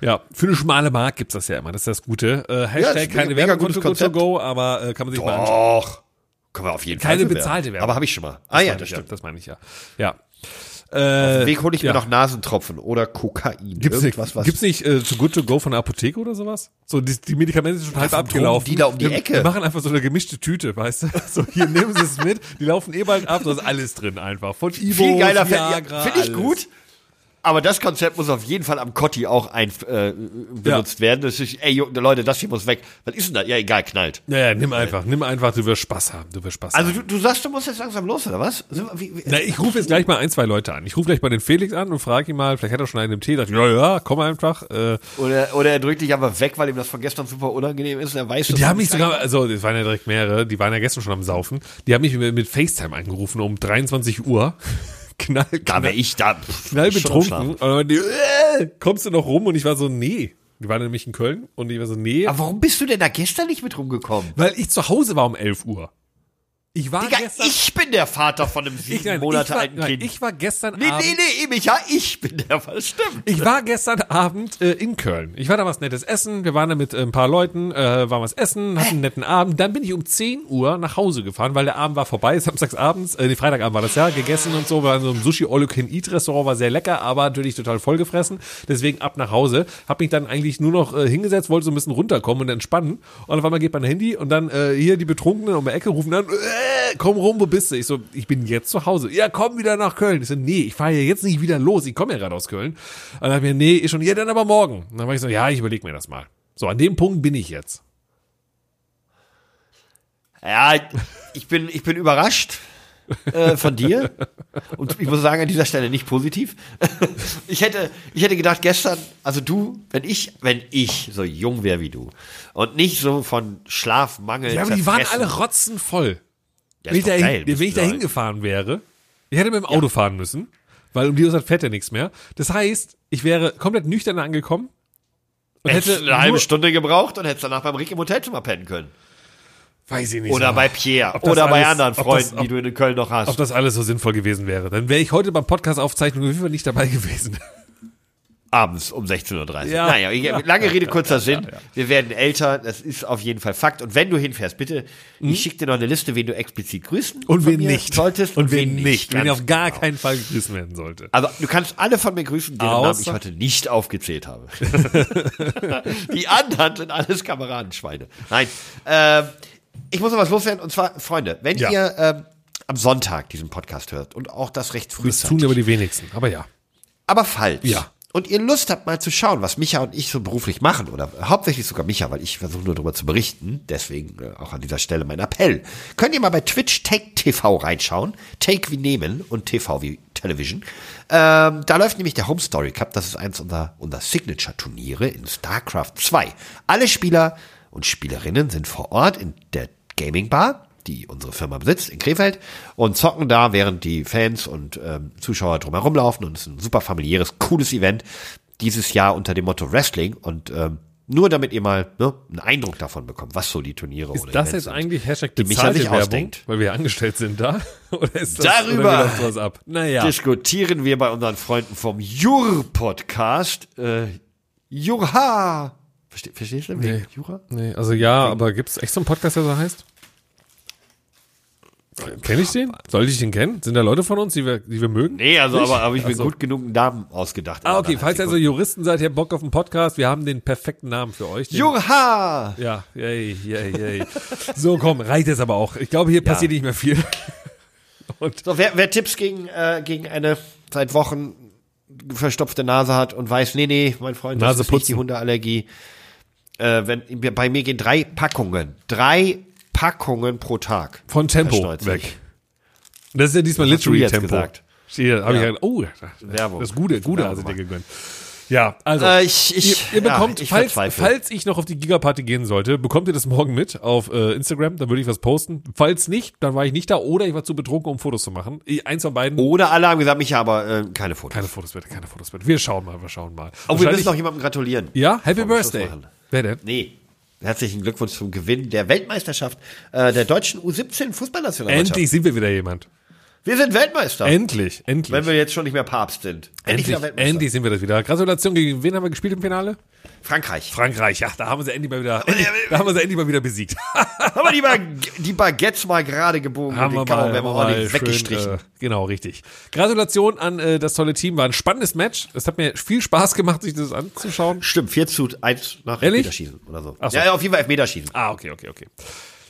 Ja, für eine schmale Mark gibt's das ja immer, das ist das Gute. Äh, Hashtag das ist keine Werbung gutes to, go to go, aber äh, kann man sich mal anschauen. Doch. Können wir auf jeden Keine Fall. bewerben. bezahlte Werbung. Aber habe ich schon mal. Ah ja, meine das stimmt. das meine ich ja. Ja. Auf Äh, dem Weg hole ich ja. mir noch Nasentropfen oder Kokain. Gibt's nicht, Irgendwas, was gibt's nicht äh, Too Good To Go von der Apotheke oder sowas? So, die, die Medikamente sind schon halb abgelaufen. Die da um die wir, Ecke. Wir machen einfach so eine gemischte Tüte, weißt du? <laughs> So, hier nehmen Sie es mit, die laufen eh bald ab, da ist alles drin einfach. Von Ivo, viel geiler Fan. Ja, Viagra, Finde ich gut. Aber das Konzept muss auf jeden Fall am Kotti auch ein, äh, benutzt werden. Das ist, ey, Leute, das hier muss weg. Was ist denn da? Ja, egal, knallt. Ja, ja, nimm einfach, nimm einfach, du wirst Spaß haben, du wirst Spaß Also haben. du, du sagst, du musst jetzt langsam los, oder was? Wie, wie, Na, ich rufe jetzt gleich mal ein, zwei Leute an. Ich rufe gleich mal den Felix an und frage ihn mal, vielleicht hat er schon einen im Tee, sagt, ja, ja, komm einfach. Äh, oder, oder er drückt dich einfach weg, weil ihm das von gestern super unangenehm ist. Und er weiß, dass die haben mich sogar, also es waren ja direkt mehrere, die waren ja gestern schon am Saufen. Die haben mich mit, mit FaceTime angerufen um 23 Uhr. Knall, Da knall, wäre ich da. pff, knall schon am betrunken. Schlafen. Und die, äh, kommst du noch rum? Und ich war so, nee. Die waren nämlich in Köln und ich war so, nee. Aber warum bist du denn da gestern nicht mit rumgekommen? weil ich zu Hause war um 11 Uhr. Ich war Digga, gestern. ich bin der Vater von einem sieben ich, nein, Monate war, alten nein, Kind. ich war gestern nee, Abend. nee, nee, Micha, ich bin der Fall. Stimmt. Ich war gestern Abend äh, in Köln. Ich war da was Nettes essen. Wir waren da mit äh, ein paar Leuten, äh, waren was essen, hatten einen netten Abend. Dann bin ich um 10 Uhr nach Hause gefahren, weil der Abend war vorbei. <laughs> Samstagsabends, äh, nee, Freitagabend war das ja, gegessen und so. Wir waren in so einem Sushi All You Can Eat Restaurant, war sehr lecker, aber natürlich total vollgefressen. Deswegen ab nach Hause. Hab mich dann eigentlich nur noch äh, hingesetzt, wollte so ein bisschen runterkommen und entspannen. Und auf einmal geht mein Handy und dann äh, hier die Betrunkenen um die Ecke rufen dann, äh, komm rum, wo bist du? Ich so, ich bin jetzt zu Hause. Ja, komm wieder nach Köln. Ich so, nee, ich fahre ja jetzt nicht wieder los. Ich komme ja gerade aus Köln. Und dann hab ich mir, nee, ist schon, ja, dann aber morgen. Und dann war ich so, ja, ich überlege mir das mal. So, an dem Punkt bin ich jetzt. Ja, ich bin, ich bin überrascht äh, von dir. Und ich muss sagen, an dieser Stelle nicht positiv. Ich hätte, ich hätte gedacht, gestern, also du, wenn ich, wenn ich so jung wäre wie du und nicht so von Schlafmangel. Ja, aber die waren alle rotzenvoll. Ja, wenn ich, doch da, geil, wenn ich da hingefahren wäre, ich hätte mit dem Auto fahren müssen, weil um die Uhrzeit fährt ja nichts mehr. Das heißt, ich wäre komplett nüchtern angekommen und Hättest hätte eine halbe Stunde gebraucht und hättest danach beim Rick im Hotelzimmer pennen können. weiß ich nicht. Oder so. bei Pierre. Oder bei alles- anderen ob das- Freunden, ob- die du in Köln noch hast. ob das alles so sinnvoll gewesen wäre. Dann wäre ich heute beim Podcast aufzeichnen auf jeden Fall nicht dabei gewesen. Abends um 16.30 Uhr. Ja. Naja, ich- lange Rede, kurzer Sinn. Wir werden älter, das ist auf jeden Fall Fakt. Und wenn du hinfährst, bitte, ich schicke dir noch eine Liste, wen du explizit grüßen Hm? Und wen nicht. solltest. Und wen nicht. Wen auf gar genau. keinen Fall gegrüßt werden sollte. Also du kannst alle von mir grüßen, deren Namen ich Außer- heute nicht aufgezählt habe. <laughs> Die anderen sind alles Kameradenschweine. Nein, ähm, ich muss noch was loswerden. Und zwar, Freunde, wenn Ja. ihr ähm, am Sonntag diesen Podcast hört und auch das recht früh Das tun aber die wenigsten. Aber ja. aber falls. Ja. Und ihr Lust habt, mal zu schauen, was Micha und ich so beruflich machen, oder hauptsächlich sogar Micha, weil ich versuche nur darüber zu berichten, deswegen äh, auch an dieser Stelle mein Appell. Könnt ihr mal bei Twitch Take TV reinschauen. Take wie nehmen und TV wie Television. Ähm, da läuft nämlich der Home Story Cup, das ist eins unserer, unserer Signature-Turniere in StarCraft 2. Alle Spieler und Spielerinnen sind vor Ort in der Gaming Bar die unsere Firma besitzt, in Krefeld und zocken da, während die Fans und ähm, Zuschauer drumherum laufen und es ist ein super familiäres, cooles Event. Dieses Jahr unter dem Motto Wrestling und ähm, nur damit ihr mal ne, einen Eindruck davon bekommt, was so die Turniere Ist oder das Events jetzt sind. eigentlich Hashtag die Micha bezahlte sich Werbung, ausdenkt. weil wir angestellt sind da? <laughs> Oder ist das, Darüber oder sowas ab? Naja. Diskutieren wir bei unseren Freunden vom Jur-Podcast. Äh, Jurha! Verste verstehst du? Nee. Jura? Nee, also ja, aber gibt es echt so einen Podcast, der so heißt? Kenne ich den? Sollte ich den kennen? Sind da Leute von uns, die wir, die wir mögen? Nee, also aber habe ich mir Ach so. gut genug einen Namen ausgedacht. Ah, okay, falls ihr also Juristen seid, ihr habt Bock auf einen Podcast, wir haben den perfekten Namen für euch. Den, Jurha! Ja, yay, yay, yay. So, komm, reicht jetzt aber auch. Ich glaube, hier passiert nicht mehr viel. Und So, wer, wer Tipps gegen, äh, gegen eine seit Wochen verstopfte Nase hat und weiß, nee, nee, mein Freund, das Nase ist nicht putzen. die Hundeallergie. Äh, wenn, bei mir gehen drei Packungen, drei Packungen pro Tag. von Tempo weg. Das ist ja diesmal du literally Tempo. gesagt? Hier, hab Ja. ich ja, oh, Werbung. das Gute, Gute hast du dir gegönnt. Ja, also, Äh, ich- ich- ihr, ihr ja, bekommt, ich falls, falls ich noch auf die Gigaparty gehen sollte, bekommt ihr das morgen mit auf äh, Instagram, dann würde ich was posten. Falls nicht, dann war ich nicht da oder ich war zu betrunken, um Fotos zu machen. Ich- Eins von beiden. Oder alle haben gesagt, mich aber äh, keine Fotos. Keine Fotos bitte, keine Fotos bitte. Wir schauen mal, wir schauen mal. Oh, wir müssen noch jemandem gratulieren. Ja, Happy Birthday. Wer denn? Nee. Herzlichen Glückwunsch zum Gewinn der Weltmeisterschaft äh, der deutschen U17 Fußballnationalmannschaft. Endlich sind wir wieder jemand. Wir sind Weltmeister. Endlich, endlich. wenn wir jetzt schon nicht mehr Papst sind. endlich, Weltmeister. endlich sind wir das wieder. Gratulation, gegen wen haben wir gespielt im Finale? Frankreich. Frankreich, ja, da haben wir sie endlich mal wieder, endlich, <laughs> da haben wir sie endlich mal wieder besiegt. <laughs> haben wir die, Bag die Baguettes mal gerade gebogen haben wir und den haben wir ordentlich schön, weggestrichen. äh, genau, richtig. Gratulation an äh, das tolle Team, war ein spannendes Match. Es hat mir viel Spaß gemacht, sich das anzuschauen. Stimmt, 4 zu 1 nach? Elfmeterschießen oder so. So. Ja, ja, auf jeden Fall Elfmeterschießen. Ah, okay, okay, okay.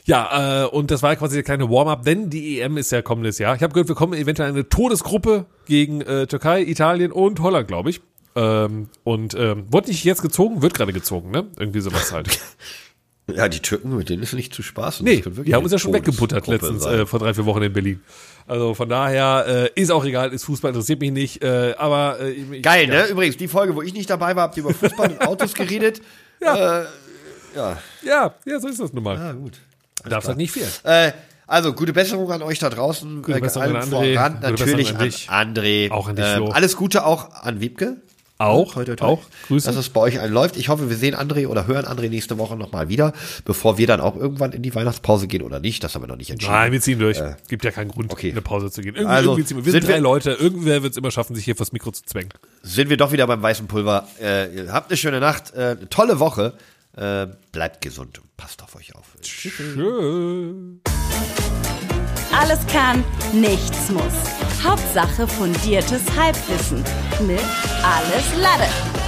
Ja, äh, und das war quasi der kleine Warm-up, denn die EM ist ja kommendes Jahr. Ich habe gehört, wir kommen eventuell in eine Todesgruppe gegen äh, Türkei, Italien und Holland, glaube ich. Ähm, und ähm, wurde nicht jetzt gezogen, wird gerade gezogen, ne? Irgendwie sowas halt. <laughs> Ja, die Türken, mit denen ist nicht zu spaßen. Nee, die haben uns ja schon weggebuttert letztens äh, vor drei, vier Wochen in Berlin. Also von daher äh, ist auch egal, ist Fußball, interessiert mich nicht. Äh, aber äh, ich, Geil, ja. ne? Übrigens, die Folge, wo ich nicht dabei war, habt ihr über Fußball und <laughs> Autos geredet. Ja. Äh, ja. Ja, ja, so ist das nun mal. Ja, gut. Darf halt nicht fehlen. Äh, also, gute Besserung an euch da draußen. Gute Äh, Besserung an André. voran Gute natürlich an an, dich. André. Auch an dich, Ähm, Flo. alles Gute auch an Wiebke. Auch, toi, toi. auch. Grüße. Dass es bei euch allen läuft. Ich hoffe, wir sehen André oder hören André nächste Woche nochmal wieder, bevor wir dann auch irgendwann in die Weihnachtspause gehen oder nicht. Das haben wir noch nicht entschieden. Nein, wir ziehen durch. Gibt ja keinen Grund, okay. eine Pause zu gehen. Irgendwie, Also, irgendwie ziehen wir. wir sind sind drei wir- Leute. Irgendwer wird es immer schaffen, sich hier vors Mikro zu zwängen. Sind wir doch wieder beim weißen Pulver. Äh, habt eine schöne Nacht, äh, eine tolle Woche. Äh, bleibt gesund und passt auf euch auf. Tschüss. Alles kann, nichts muss. Hauptsache fundiertes Halbwissen mit Alles Lade.